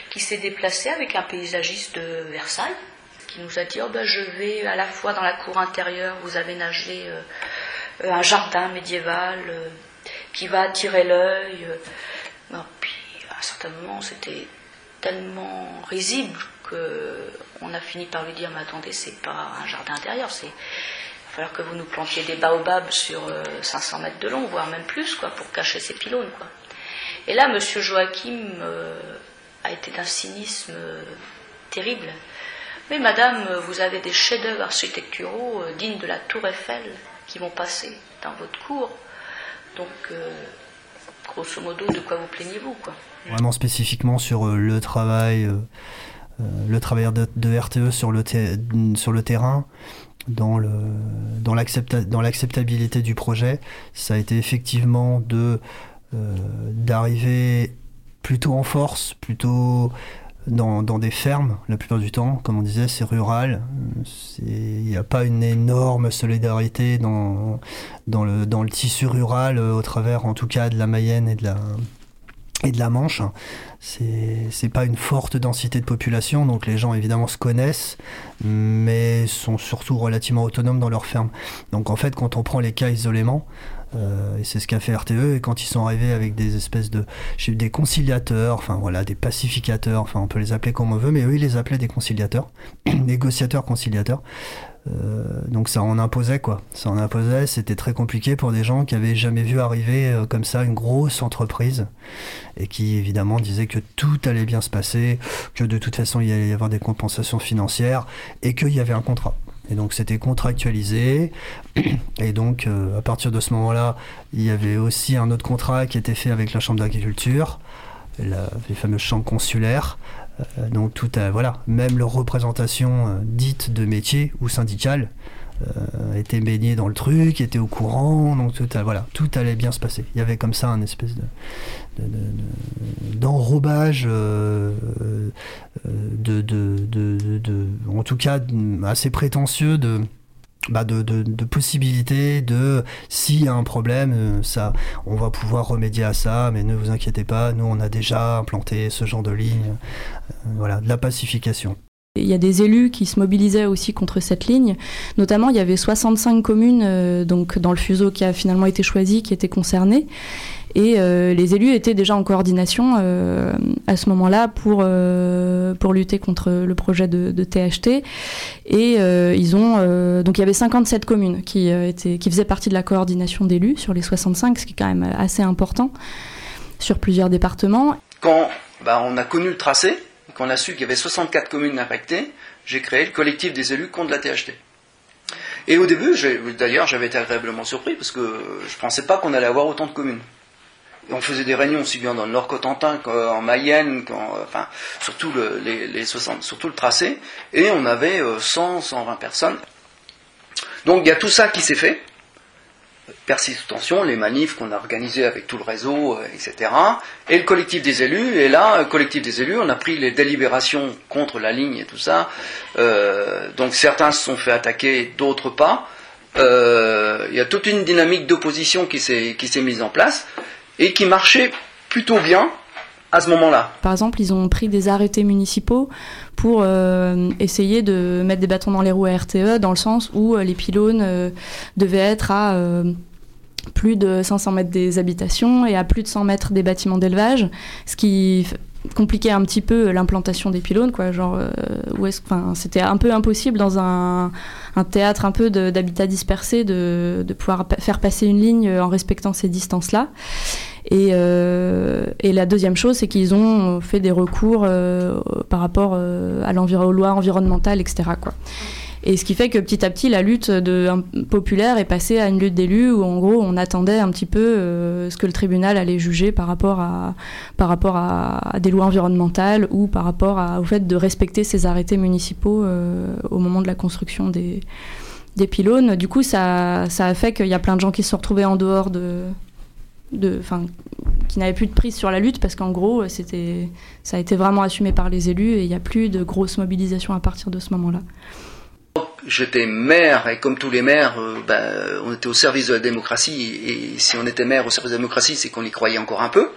Speaker 26: qui s'est déplacé avec un paysagiste de Versailles, qui nous a dit oh, ben, Je vais à la fois dans la cour intérieure vous aménager euh, euh, un jardin médiéval euh, qui va attirer l'œil. euh. Puis à un certain moment, c'était tellement risible que on a fini par lui dire Mais attendez, c'est pas un jardin intérieur, c'est. Il va falloir que vous nous plantiez des baobabs sur euh, 500 mètres de long, voire même plus, quoi, pour cacher ces pylônes. Et là, Monsieur Joachim euh, a été d'un cynisme euh, terrible. Mais Madame, vous avez des chefs-d'œuvre architecturaux euh, dignes de la Tour Eiffel qui vont passer dans votre cours. Donc, euh, grosso modo, de quoi vous plaignez-vous quoi?
Speaker 7: Vraiment spécifiquement sur le travail, le travailleur de, RTE sur le, ter- sur le terrain, dans l'acceptabilité du projet, ça a été effectivement de d'arriver plutôt en force, plutôt dans, des fermes la plupart du temps, comme on disait, c'est rural. Il n'y a pas une énorme solidarité dans, le, tissu rural, euh, au travers en tout cas de la Mayenne et de la, et de la Manche. C'est pas une forte densité de population, donc les gens évidemment se connaissent, mais sont surtout relativement autonomes dans leur ferme. Donc en fait, quand on prend les cas isolément, euh, et c'est ce qu'a fait RTE, et quand ils sont arrivés avec des espèces de. Des conciliateurs, enfin voilà, des pacificateurs, enfin on peut les appeler comme on veut, mais eux ils les appelaient des conciliateurs, <clears throat> négociateurs conciliateurs. Euh, donc ça en imposait quoi, ça en imposait, c'était très compliqué pour des gens qui avaient jamais vu arriver euh, comme ça une grosse entreprise et qui évidemment disaient que tout allait bien se passer, que de toute façon il allait y avoir des compensations financières et qu'il y avait un contrat. Et donc c'était contractualisé. Et donc euh, à partir de ce moment-là, il y avait aussi un autre contrat qui était fait avec la Chambre d'agriculture, les fameuses chambres consulaires. Euh, donc tout a, voilà, même leur représentation euh, dite de métier ou syndicale était baignée dans le truc, était au courant, donc voilà, tout allait bien se passer. Il y avait comme ça un espèce de, de- de- de- d'enrobage, euh, euh, de, en tout cas assez prétentieux de, bah de, de, de possibilités de s'il y a un problème, euh, ça, on va pouvoir remédier à ça, mais ne vous inquiétez pas, nous on a déjà implanté ce genre de ligne, euh, voilà, de la pacification.
Speaker 6: Il y a des élus qui se mobilisaient aussi contre cette ligne. Notamment, il y avait 65 communes euh, donc dans le fuseau qui a finalement été choisi, qui étaient concernées. Et euh, les élus étaient déjà en coordination euh, à ce moment-là pour, pour lutter contre le projet de, THT. Et ils ont donc il y avait 57 communes qui, étaient, qui faisaient partie de la coordination d'élus sur les 65, ce qui est quand même assez important sur plusieurs départements.
Speaker 19: Quand bah, on a connu le tracé, qu'on a su qu'il y avait 64 communes impactées, j'ai créé le collectif des élus contre la THT. Et au début, d'ailleurs, j'avais été agréablement surpris parce que je ne pensais pas qu'on allait avoir autant de communes. On faisait des réunions aussi bien dans le Nord-Cotentin qu'en Mayenne, qu'en- enfin, surtout le, les, les 60, surtout le tracé, et on avait euh, 100, 120 personnes. Donc il y a tout ça qui s'est fait. Percy sous tension, les manifs qu'on a organisés avec tout le réseau, euh, etc. Et le collectif des élus, et là, le collectif des élus, on a pris les délibérations contre la ligne et tout ça. Euh, donc certains se sont fait attaquer, d'autres pas. Euh, Il y a toute une dynamique d'opposition qui s'est mise en place et qui marchait plutôt bien à ce moment-là.
Speaker 6: Par exemple, ils ont pris des arrêtés municipaux pour euh, essayer de mettre des bâtons dans les roues à RTE, dans le sens où euh, les pylônes euh, devaient être à plus de 500 mètres des habitations et à plus de 100 mètres des bâtiments d'élevage, ce qui compliquait un petit peu l'implantation des pylônes, quoi. Genre, où est-ce, c'était un peu impossible dans un, un théâtre un peu d'habitat dispersé de, de pouvoir faire passer une ligne en respectant ces distances-là. Et, euh, et la deuxième chose, c'est qu'ils ont fait des recours euh, par rapport euh, à aux lois environnementales, etc. Et ce qui fait que petit à petit, la lutte populaire est passée à une lutte d'élus où, en gros, on attendait un petit peu ce que le tribunal allait juger par rapport à, des lois environnementales ou par rapport au fait de respecter ces arrêtés municipaux au moment de la construction des, pylônes. Du coup, ça a fait qu'il y a plein de gens qui se sont retrouvés en dehors de, de, qui n'avaient plus de prise sur la lutte parce qu'en gros, c'était, ça a été vraiment assumé par les élus et il n'y a plus de grosse mobilisation à partir de ce moment-là.
Speaker 19: J'étais maire et comme tous les maires, euh, ben, on était au service de la démocratie et si on était maire au service de la démocratie, c'est qu'on y croyait encore un peu.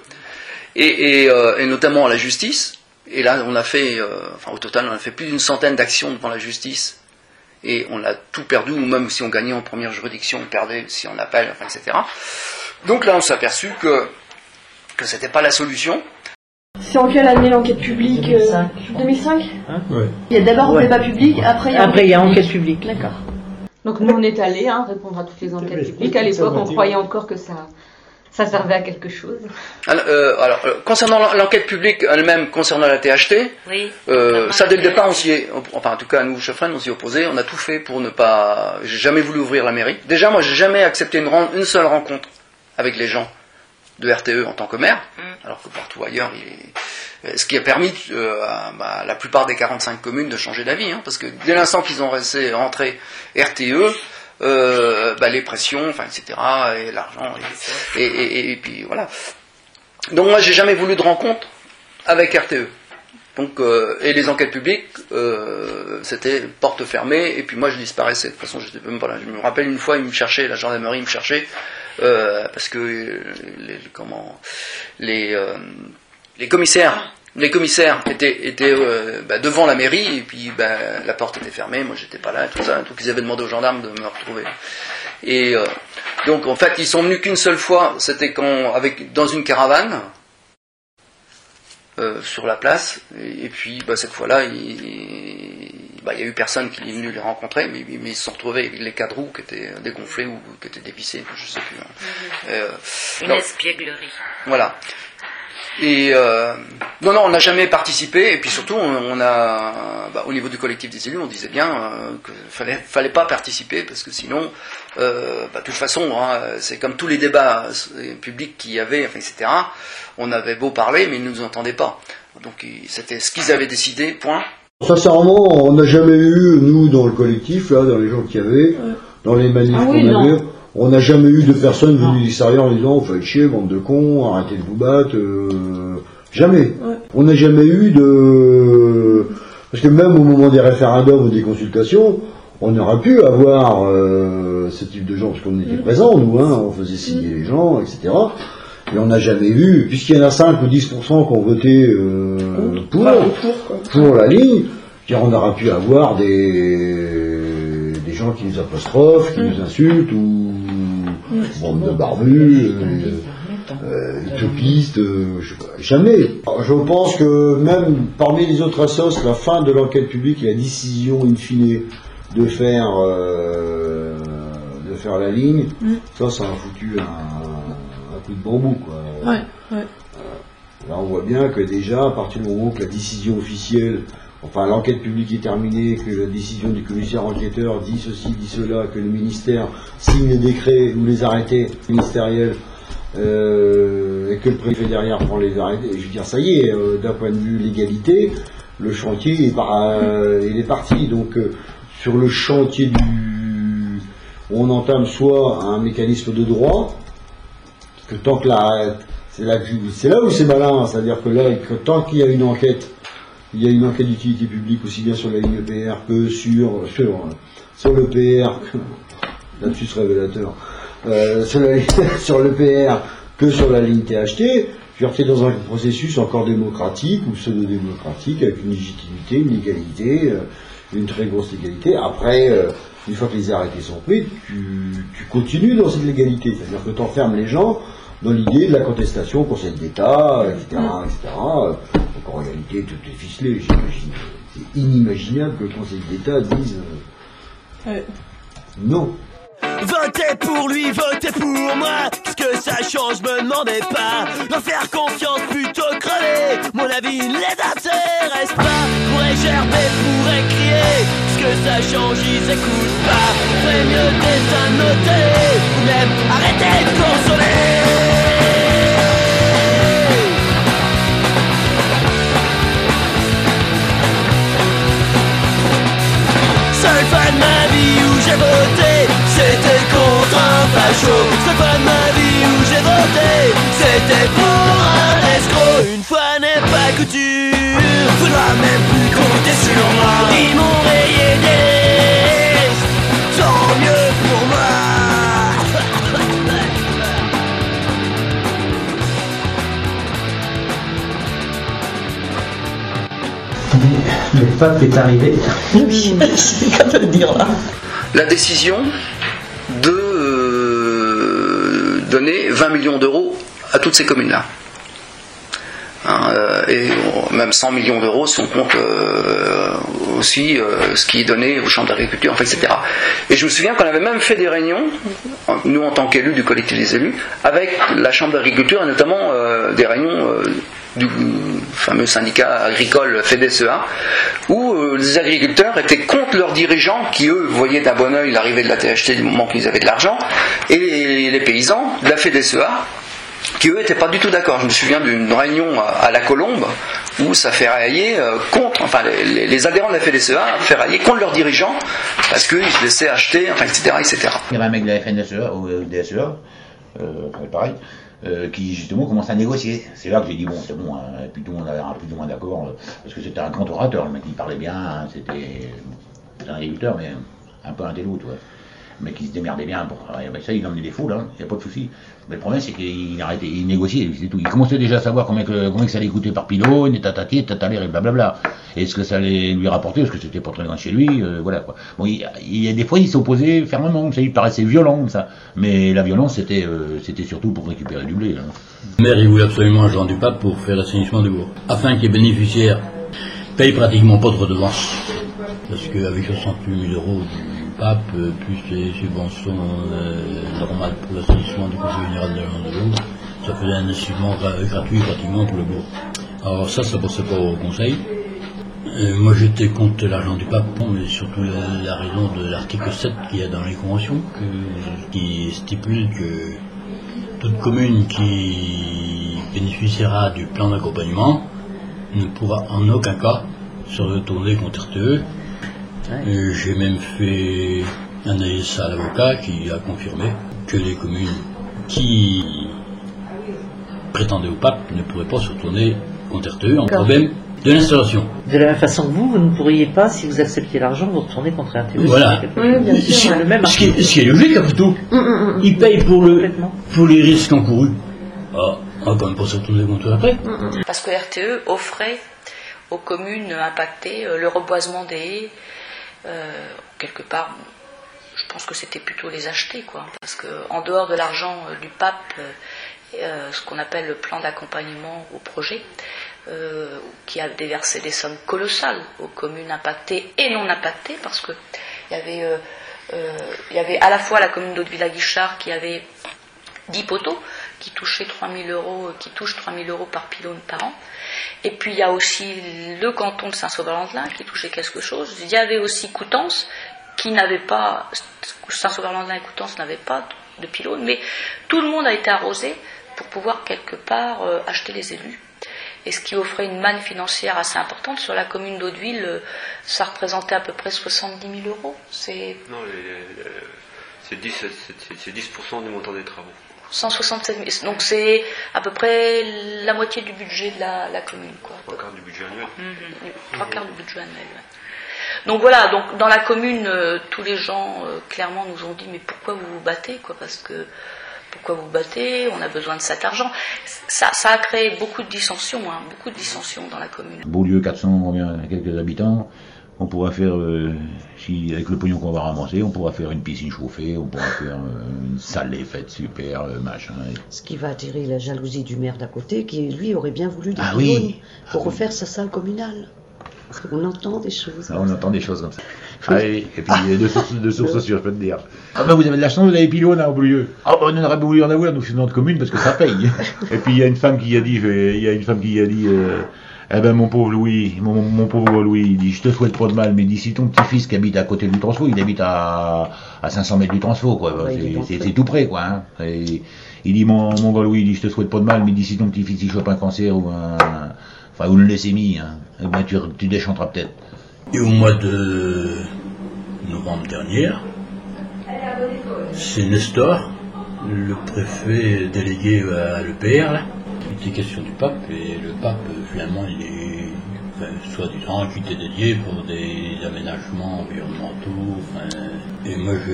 Speaker 19: Et, euh, notamment à la justice. Et là, on a fait, euh, au total, on a fait plus d'une centaine d'actions devant la justice et on a tout perdu, ou même si on gagnait en première juridiction, on perdait si on appelle, etc. Donc là, on s'est aperçu que que c'était pas la solution.
Speaker 27: C'est en quelle année l'enquête publique euh, 2005
Speaker 13: Ouais.
Speaker 27: Il y a d'abord
Speaker 13: Ouais.
Speaker 27: débat public, après il y a
Speaker 13: Après, il y a enquête
Speaker 27: publique. D'accord. Donc nous on est allés hein, répondre à toutes les enquêtes publiques. À l'époque on croyait encore que ça,
Speaker 20: Ça servait à quelque chose.
Speaker 19: Alors, euh, alors, euh, concernant l'en- l'enquête publique elle-même, concernant la THT,
Speaker 26: Oui.
Speaker 19: euh, ça dès le départ, on s'y est, enfin en tout cas nous, Chefren, on s'y est opposé, on a tout fait pour ne pas, j'ai jamais voulu ouvrir la mairie. Déjà, moi, j'ai jamais accepté une, une seule rencontre avec les gens de RTE en tant que maire, alors que partout ailleurs, il est- euh, ce qui a permis euh, à bah, la plupart des 45 communes de changer d'avis, hein, parce que dès l'instant qu'ils ont laissé rentrer RTE, euh, bah, les pressions, enfin, etc., et l'argent, et, et, et- et puis voilà. Donc moi, j'ai jamais voulu de rencontre avec RTE. Donc, euh, et les enquêtes publiques, c'était porte fermée, et puis moi je disparaissais. De toute façon, même là. Je me rappelle une fois, ils me cherchaient, la gendarmerie me cherchait, euh, parce que les, comment, les, euh, les commissaires, les commissaires étaient, étaient euh, bah, devant la mairie, et puis bah, la porte était fermée, moi j'étais pas là, tout ça. Donc ils avaient demandé aux gendarmes de me retrouver. Et donc en fait, ils sont venus qu'une seule fois, c'était quand avec dans une caravane sur la place. Et, puis bah, cette fois-là, il bah, il y a eu personne qui est venu les rencontrer, mais, mais ils se sont retrouvés avec les quatre roues qui étaient dégonflés ou qui étaient dévissés, je sais plus. hein. Euh,
Speaker 26: Une espièglerie.
Speaker 19: voilà. Et euh, non, non, on n'a jamais participé. Et puis surtout, on, a, bah, au niveau du collectif des élus, on disait bien euh, qu'il fallait, fallait pas participer parce que sinon, euh, bah, de toute façon, hein, c'est comme tous les débats euh, publics qu'il y avait, enfin, etc. On avait beau parler, mais ils ne nous entendaient pas. Donc c'était ce qu'ils avaient décidé. Point.
Speaker 13: Sincèrement, on n'a jamais eu, nous, dans le collectif, là, dans les gens qu'il y avait, dans les manifs
Speaker 11: Ah oui,
Speaker 13: qu'on
Speaker 11: non.
Speaker 13: avait, on n'a jamais eu de personnes venues de l'extérieur en disant, vous faites chier, bande de cons, arrêtez de vous battre, euh, jamais. On n'a jamais eu de... Parce que même au moment des référendums ou des consultations, on aurait pu avoir euh, ce type de gens, parce qu'on était présents, nous, hein, on faisait signer les gens, etc. Et on n'a jamais vu, puisqu'il y en a 5 ou 10% qui ont voté euh, pour, pour la ligne, on aurait pu avoir des, des gens qui nous apostrophent, qui nous insultent, ou bande de barbus, euh, euh, utopistes, euh, jamais. Je pense que même parmi les autres assos, la fin de l'enquête publique et la décision in fine de faire, de faire la ligne, ça, ça a foutu un, de bambou, quoi.
Speaker 22: Ouais, ouais.
Speaker 13: Là, on voit bien que déjà, à partir du moment que la décision officielle, enfin l'enquête publique est terminée, que la décision du commissaire enquêteur dit ceci, dit cela, que le ministère signe les décrets ou les arrêtés ministériels, euh, et que le préfet derrière prend les arrêtés, je veux dire, ça y est, euh, d'un point de vue légalité, le chantier est, par- euh, il est parti. Donc, euh, sur le chantier du. On entame soit un mécanisme de droit, que tant que la. C'est là, c'est là où c'est malin, c'est-à-dire que là, que tant qu'il y a une enquête, il y a une enquête d'utilité publique aussi bien sur la ligne PR que sur, sur, sur le PR, là-dessus révélateur, euh, sur, la- <laughs> que sur la ligne THT, dire, c'est dans un processus encore démocratique ou pseudo-démocratique avec une légitimité, une égalité, euh, une très grosse égalité. Après, euh, une fois que les arrêtés sont pris, tu, tu continues dans cette légalité, c'est-à-dire que tu enfermes les gens dans l'idée de la contestation au Conseil d'État, etc., etc. Donc en réalité, tout est ficelé, j'imagine. C'est inimaginable que le Conseil d'État dise euh, non.
Speaker 28: Votez pour lui, votez pour moi. Ce que ça change, me demandez pas. Leur faire confiance plutôt crever. Mon avis les intéresse pas. Pourrait gerber, pourrait crier. Ce que ça change, ils écoutent pas. Ferait mieux d'être. Ou même arrêter de consoler. Seule fois de ma vie où j'ai voté, c'était contre un facho. Seule fois de ma vie où j'ai voté, c'était pour un escroc. Une fois n'est pas coutume, faudra même plus compter sur moi. Ils m'ont rayé des tant mieux pour moi.
Speaker 29: Le pape est arrivé.
Speaker 19: Oui, c'est qu'à de dire là. La décision de euh, donner 20 millions d'euros à toutes ces communes-là. Hein, euh, et même 100 millions d'euros si on compte euh, aussi euh, ce qui est donné aux chambres d'agriculture, enfin, etc. Et je me souviens qu'on avait même fait des réunions, nous en tant qu'élus du collectif des élus, avec la chambre d'agriculture et notamment des réunions du fameux syndicat agricole FEDESEA, où euh, les agriculteurs étaient contre leurs dirigeants qui, eux, voyaient d'un bon oeil l'arrivée de la THT du moment qu'ils avaient de l'argent, et les, paysans de la FEDESEA qui eux n'étaient pas du tout d'accord. Je me souviens d'une réunion à, la Colombe où ça railler euh, contre, enfin les, adhérents de la FDSEA fait railler contre leurs dirigeants parce qu'ils se laissaient acheter, enfin, etc., etc.
Speaker 10: Il y avait un mec de la FNSEA ou euh, DSEA, euh, enfin, pareil, euh, qui justement commence à négocier. C'est là que j'ai dit bon, c'est bon, hein, et puis tout le monde avait un plus ou moins d'accord, euh, parce que c'était un grand orateur, le mec il parlait bien, hein, c'était un agriculteur, mais un peu un télo, tu vois. Mais qui se démerdait bien pour. Ben, ça, il emmenait des foules, il hein, n'y a pas de souci. Mais le problème, c'est qu'il arrêtait, il négociait, c'est tout. Il commençait déjà à savoir combien, que- ça allait coûter par pylône, et tatati, et tataler, et blablabla. Et ce que ça allait lui rapporter, parce que c'était pas très loin chez lui, euh, voilà quoi. Bon, il, il des fois, il s'opposait fermement, ça, il paraissait violent, ça. Mais la violence, c'était euh, surtout pour récupérer du blé. hein.
Speaker 30: Le maire, il voulait absolument un Jean du Pape pour faire l'assainissement du bourg, afin que les bénéficiaires payent pratiquement pas de redevances. Parce qu'avec 68 000 euros pape, euh, plus les subventions euh, normales pour l'assainissement du conseil général de la de l'eau, ça faisait un assainissement gra- gratuit pratiquement pour le bourg. Alors ça, ça passait pas au conseil. Euh, moi j'étais contre l'argent du pape, mais surtout la, raison de l'article 7 qu'il y a dans les conventions, qui stipule que toute commune qui bénéficiera du plan d'accompagnement ne pourra en aucun cas se retourner contre RTE. J'ai même fait un AS à l'avocat qui a confirmé que les communes qui prétendaient au pape ne pourraient pas se retourner contre RTE en problème de l'installation.
Speaker 11: De la même façon que vous, vous ne pourriez pas, si vous acceptiez l'argent, vous retourner contre un TV.
Speaker 30: Voilà.
Speaker 11: C'est le même
Speaker 30: Ce qui, est, ce qui est logique après tout. Ils payent pour, le, pour les risques encourus. Ah, on va quand même pas se retourner contre eux après.
Speaker 26: Parce que RTE offrait aux communes impactées euh, le reboisement des haies. Euh, quelque part, je pense que c'était plutôt les acheter, quoi. Parce que en dehors de l'argent euh, du pape, euh, ce qu'on appelle le plan d'accompagnement au projet, qui a déversé des sommes colossales aux communes impactées et non impactées, parce que il y avait, à la fois la commune d'Haute-Villa-Guichard qui avait 10 poteaux qui touchaient 3000 euros, qui touchent 3000 euros par pylône par an. Et puis il y a aussi le canton de Saint-Sauveur-Landelin qui touchait quelque chose. Il y avait aussi Coutances qui n'avait pas, Saint-Sauveur-Landelin et Coutances n'avaient pas de pylône, mais tout le monde a été arrosé pour pouvoir quelque part euh, acheter les élus. Et ce qui offrait une manne financière assez importante sur la commune d'Hauteville, euh, ça représentait à peu près 70 000 euros. C'est
Speaker 3: Non, les- les- c'est 10, c'est- c'est- c'est 10% du montant des travaux.
Speaker 26: 167 000. Donc c'est à peu près la moitié du budget de la, la commune. Quoi.
Speaker 3: Trois quarts du budget annuel.
Speaker 26: Mhm. Trois quarts du budget annuel. ouais. Donc voilà, donc dans la commune, euh, tous les gens euh, clairement nous ont dit mais pourquoi vous vous battez quoi? Parce que pourquoi vous vous battez? On a besoin de cet argent. Ça, ça a créé beaucoup de dissensions, hein, beaucoup de dissensions dans la commune.
Speaker 10: Beaulieu, 400, combien, quelques habitants. On pourra faire, euh, si, avec le pognon qu'on va ramasser, on pourra faire une piscine chauffée, on pourra faire euh, une salle des fêtes super, euh, machin.
Speaker 15: Ce qui va attirer la jalousie du maire d'à côté, qui lui aurait bien voulu des
Speaker 10: Ah
Speaker 15: pylônes
Speaker 10: oui.
Speaker 15: pour refaire sa salle communale. On entend des choses.
Speaker 10: Ah, on entend des choses comme ça. Ah et puis euh, de sources, de sources sûres, je peux te dire. Ah ben vous avez de la chance, vous avez pylône à Beaulieu. Ah ben on aurait voulu en avoir, nous c'est notre commune parce que ça paye. <laughs> et puis il y a une femme qui a dit, il y a une femme qui a dit, euh, eh ben mon pauvre Louis, mon, mon pauvre Louis, il dit, je te souhaite pas de mal, mais d'ici ton petit-fils qui habite à côté du transfo, il habite à, à 500 mètres du transfo, quoi.
Speaker 15: Ouais,
Speaker 10: C'est- tout près, quoi. Hein. Et il dit, mon, mon gars Louis, il dit, je te souhaite pas de mal, mais d'ici ton petit-fils il chope un cancer ou un, enfin, ou une leucémie, hein, eh ben tu, tu déchanteras peut-être.
Speaker 30: Et au mois de novembre dernier, c'est Nestor, le préfet délégué à l'EPR, là, qui était question du pape, et le pape, finalement, il est, enfin, soi-disant, qui était dédié pour des aménagements environnementaux, enfin, et moi, je,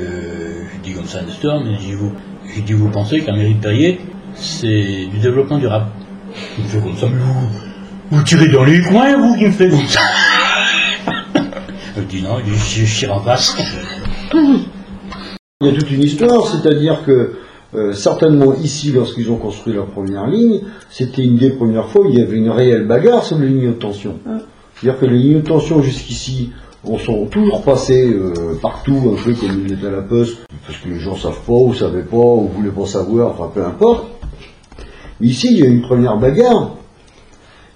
Speaker 30: je dis comme ça à Nestor, mais je dis, vous, je dis, vous pensez qu'un mairie de Perrier, c'est du développement durable. Il me fait comme ça, mais vous, vous tirez dans les coins, vous, qui me faites? Comme ça <laughs> Je dis non, je je tire en face. <laughs>
Speaker 13: Il y a toute une histoire, c'est-à-dire que euh, certainement ici, lorsqu'ils ont construit leur première ligne, c'était une des premières fois où il y avait une réelle bagarre sur les lignes de tension. C'est-à-dire que les lignes de tension jusqu'ici on sont toujours passés euh, partout, un peu comme ils étaient à la poste, parce que les gens savent pas, ou savaient pas, ou voulaient pas savoir, enfin peu importe. Mais ici, il y a une première bagarre.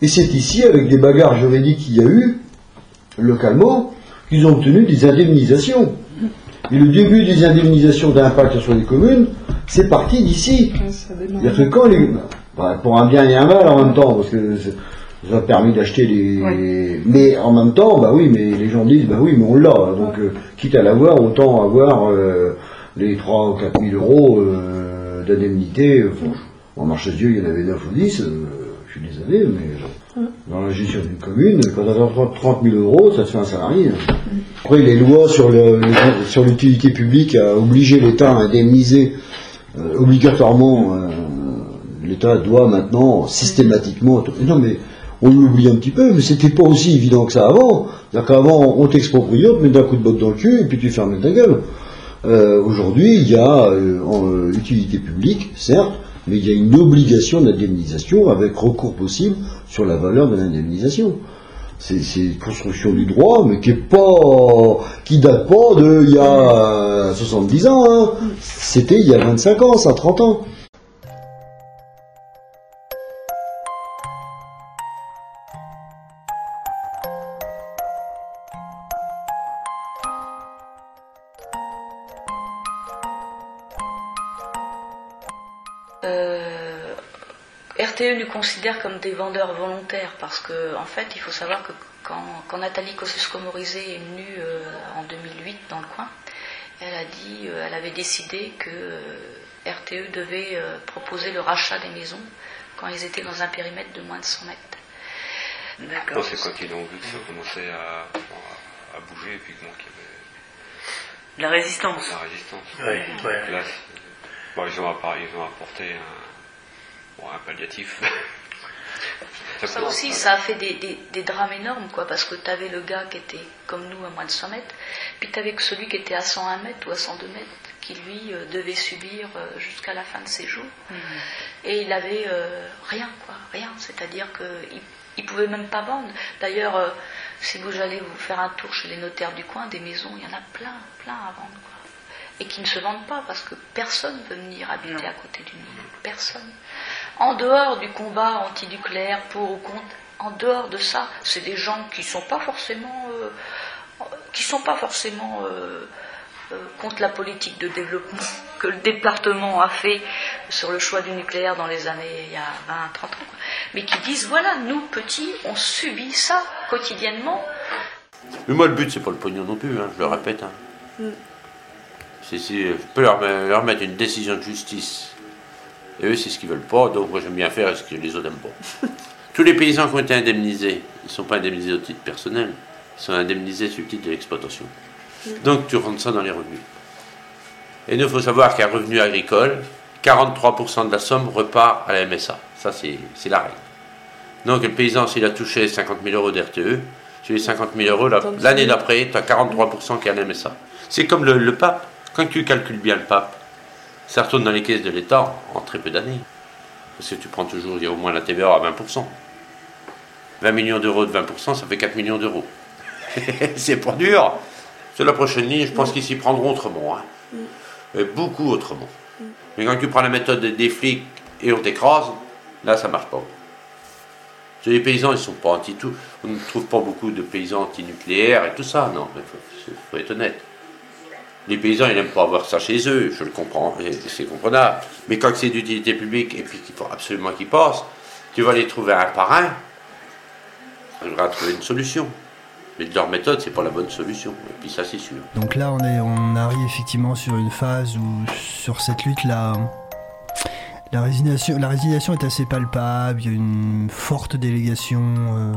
Speaker 13: Et c'est ici, avec des bagarres juridiques qu'il y a eu, localement, qu'ils ont obtenu des indemnisations. Et le début des indemnisations d'impact sur les communes, c'est parti d'ici. C'est-à-dire que quand les. bah, pour un bien et un mal en même temps, parce que ça a permis d'acheter des. Mais en même temps, bah oui, mais les gens disent, bah oui, mais on l'a. Donc, euh, quitte à l'avoir, autant avoir euh, les 3 ou 4 000 euros euh, d'indemnité. En marche Dieu, il y en avait 9 ou 10, euh, je suis désolé, mais dans la gestion d'une commune, quand tu as 30 000 euros, ça te fait un salarié. Après, les lois sur le- sur l'utilité publique a obligé l'État à indemniser euh, obligatoirement. euh, L'État doit maintenant systématiquement. Non, mais on l'oublie un petit peu, mais c'était pas aussi évident que ça avant. C'est-à-dire qu'avant, on t'exproprie, on te met d'un coup de botte dans le cul et puis tu fermes ta gueule. Euh, Aujourd'hui, il y a euh, en, utilité publique, certes, mais il y a une obligation d'indemnisation avec recours possible sur la valeur de l'indemnisation. C'est une construction du droit, mais qui est pas, qui date pas de y a euh, 70 ans. hein. C'était il y a 25 ans, ça, 30 ans.
Speaker 26: RTE nous considère comme des vendeurs volontaires parce que, en fait, il faut savoir que quand, quand Nathalie Kosciusko-Morizet est venue euh, en 2008 dans le coin, elle a dit, euh, elle avait décidé que euh, RTE devait euh, proposer le rachat des maisons quand ils étaient dans un périmètre de moins de 100 mètres.
Speaker 3: Non, c'est quand ils ont vu que ça commençait à, à bouger et puis qu'il y avait
Speaker 31: La résistance.
Speaker 3: la résistance.
Speaker 31: Ouais, ouais.
Speaker 3: Là, bon, ils, ont ils ont apporté un, bon, un palliatif. <laughs>
Speaker 26: Ça aussi, ça a fait des, des- des drames énormes, quoi, parce que tu avais le gars qui était comme nous à moins de 100 mètres, puis tu avais celui qui était à 101 mètres ou à 102 mètres, qui lui euh, devait subir euh, jusqu'à la fin de ses jours. Et il avait euh, rien, quoi, rien. C'est-à-dire qu'il il pouvait même pas vendre. D'ailleurs, euh, si vous allez vous faire un tour chez les notaires du coin, des maisons, il y en a plein, plein à vendre, quoi. Et qui ne se vendent pas parce que personne veut venir habiter à côté d'une. Personne. En dehors du combat antinucléaire, pour ou contre, en dehors de ça, c'est des gens qui sont pas forcément, euh, qui sont pas forcément euh, euh, contre la politique de développement que le département a fait sur le choix du nucléaire dans les années il y a 20, 30 ans, quoi. mais qui disent voilà, nous petits, on subit ça quotidiennement.
Speaker 3: Mais moi, le but, c'est pas le pognon non plus, hein, je le répète. hein. C'est si je peux leur, leur mettre une décision de justice. Et eux, c'est ce qu'ils veulent pas, donc moi j'aime bien faire ce que les autres n'aiment pas. <laughs> Tous les paysans qui ont été indemnisés, ils ne sont pas indemnisés au titre personnel, ils sont indemnisés sur le titre de l'exploitation. Donc tu rentres ça dans les revenus. Et nous, il faut savoir qu'un revenu agricole, 43% de la somme repart à la MSA. Ça, c'est la règle. Donc le paysan, s'il a touché 50 000 euros d'RTE, sur les 50 000 euros, la- l'année d'après, tu as 43% qui est à la MSA. C'est comme le, le pape. Quand tu calcules bien le pape, ça retourne dans les caisses de l'État en très peu d'années. Parce que tu prends toujours, il y a au moins la TVA à 20%. 20 millions d'euros de 20%, ça fait 4 millions d'euros. <laughs> c'est pas dur. Sur la prochaine ligne, je pense qu'ils s'y prendront autrement. hein. Et beaucoup autrement. Mais quand tu prends la méthode des- flics et on t'écrase, là, ça marche pas. Les paysans, ils sont pas anti-tout. On ne trouve pas beaucoup de paysans anti-nucléaires et tout ça. Non, mais faut, faut être honnête. Les paysans, ils n'aiment pas avoir ça chez eux, je le comprends, c'est comprenable. Mais quand c'est d'utilité publique et puis qu'il faut absolument qu'ils passent, tu vas les trouver un par un, tu devras trouver une solution. Mais leur méthode, c'est pas la bonne solution. Et puis ça, c'est sûr.
Speaker 7: Donc là, on, est, on arrive effectivement sur une phase où, sur cette lutte, la, la, résignation, la résignation est assez palpable. Il y a une forte délégation euh,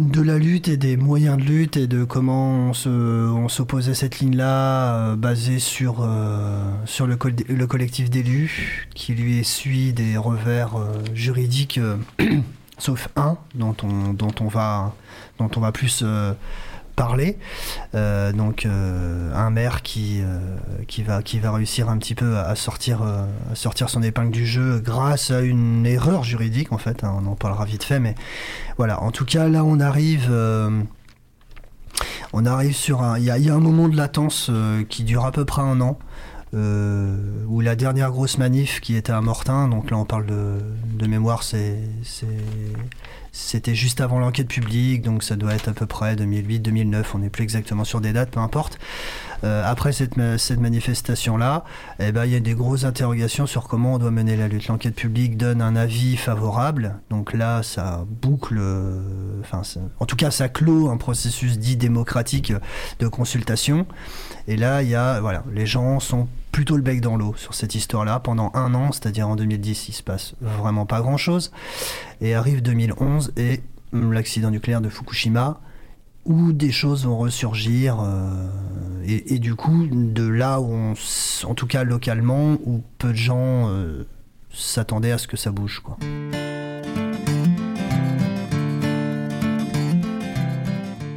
Speaker 7: de la lutte et des moyens de lutte et de comment on se- on s'oppose à cette ligne-là, euh, basée sur, euh, sur le, le collectif d'élus, qui lui essuie des revers euh, juridiques, <clears throat> sauf un, dont on, dont dont on va plus parler. Euh, donc euh, un maire qui, euh, qui, va, qui va réussir un petit peu à, sortir, sortir son épingle du jeu grâce à une erreur juridique en fait, hein, on en parlera vite fait, mais voilà, en tout cas là on arrive... On arrive sur un. Il y, a- un moment de latence qui dure à peu près un an. où la dernière grosse manif qui était à Mortain, donc là on parle de, de mémoire, c'est- c'était juste avant l'enquête publique, donc ça doit être à peu près 2008-2009, on n'est plus exactement sur des dates, peu importe. Euh, après cette, cette manifestation-là, eh ben, il y a des grosses interrogations sur comment on doit mener la lutte. L'enquête publique donne un avis favorable, donc là ça boucle, euh, enfin, en tout cas ça clôt un processus dit démocratique de consultation. Et là, y a, voilà, les gens sont plutôt le bec dans l'eau sur cette histoire-là pendant un an, c'est-à-dire en 2010, il se passe vraiment pas grand-chose. Et arrive 2011 et hum, l'accident nucléaire de Fukushima, où des choses vont ressurgir. euh, et, du coup, de là où, on, en tout cas localement, où peu de gens euh, s'attendaient à ce que ça bouge, quoi.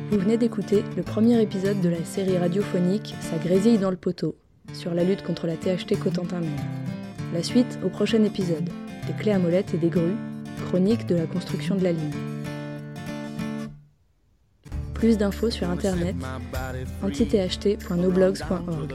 Speaker 6: Vous venez d'écouter le premier épisode de la série radiophonique Ça grésille dans le poteau, sur la lutte contre la THT Cotentin Même. La suite au prochain épisode, des clés à molette et des grues, chronique de la construction de la ligne. Plus d'infos sur internet anti-tht.noblogs.org.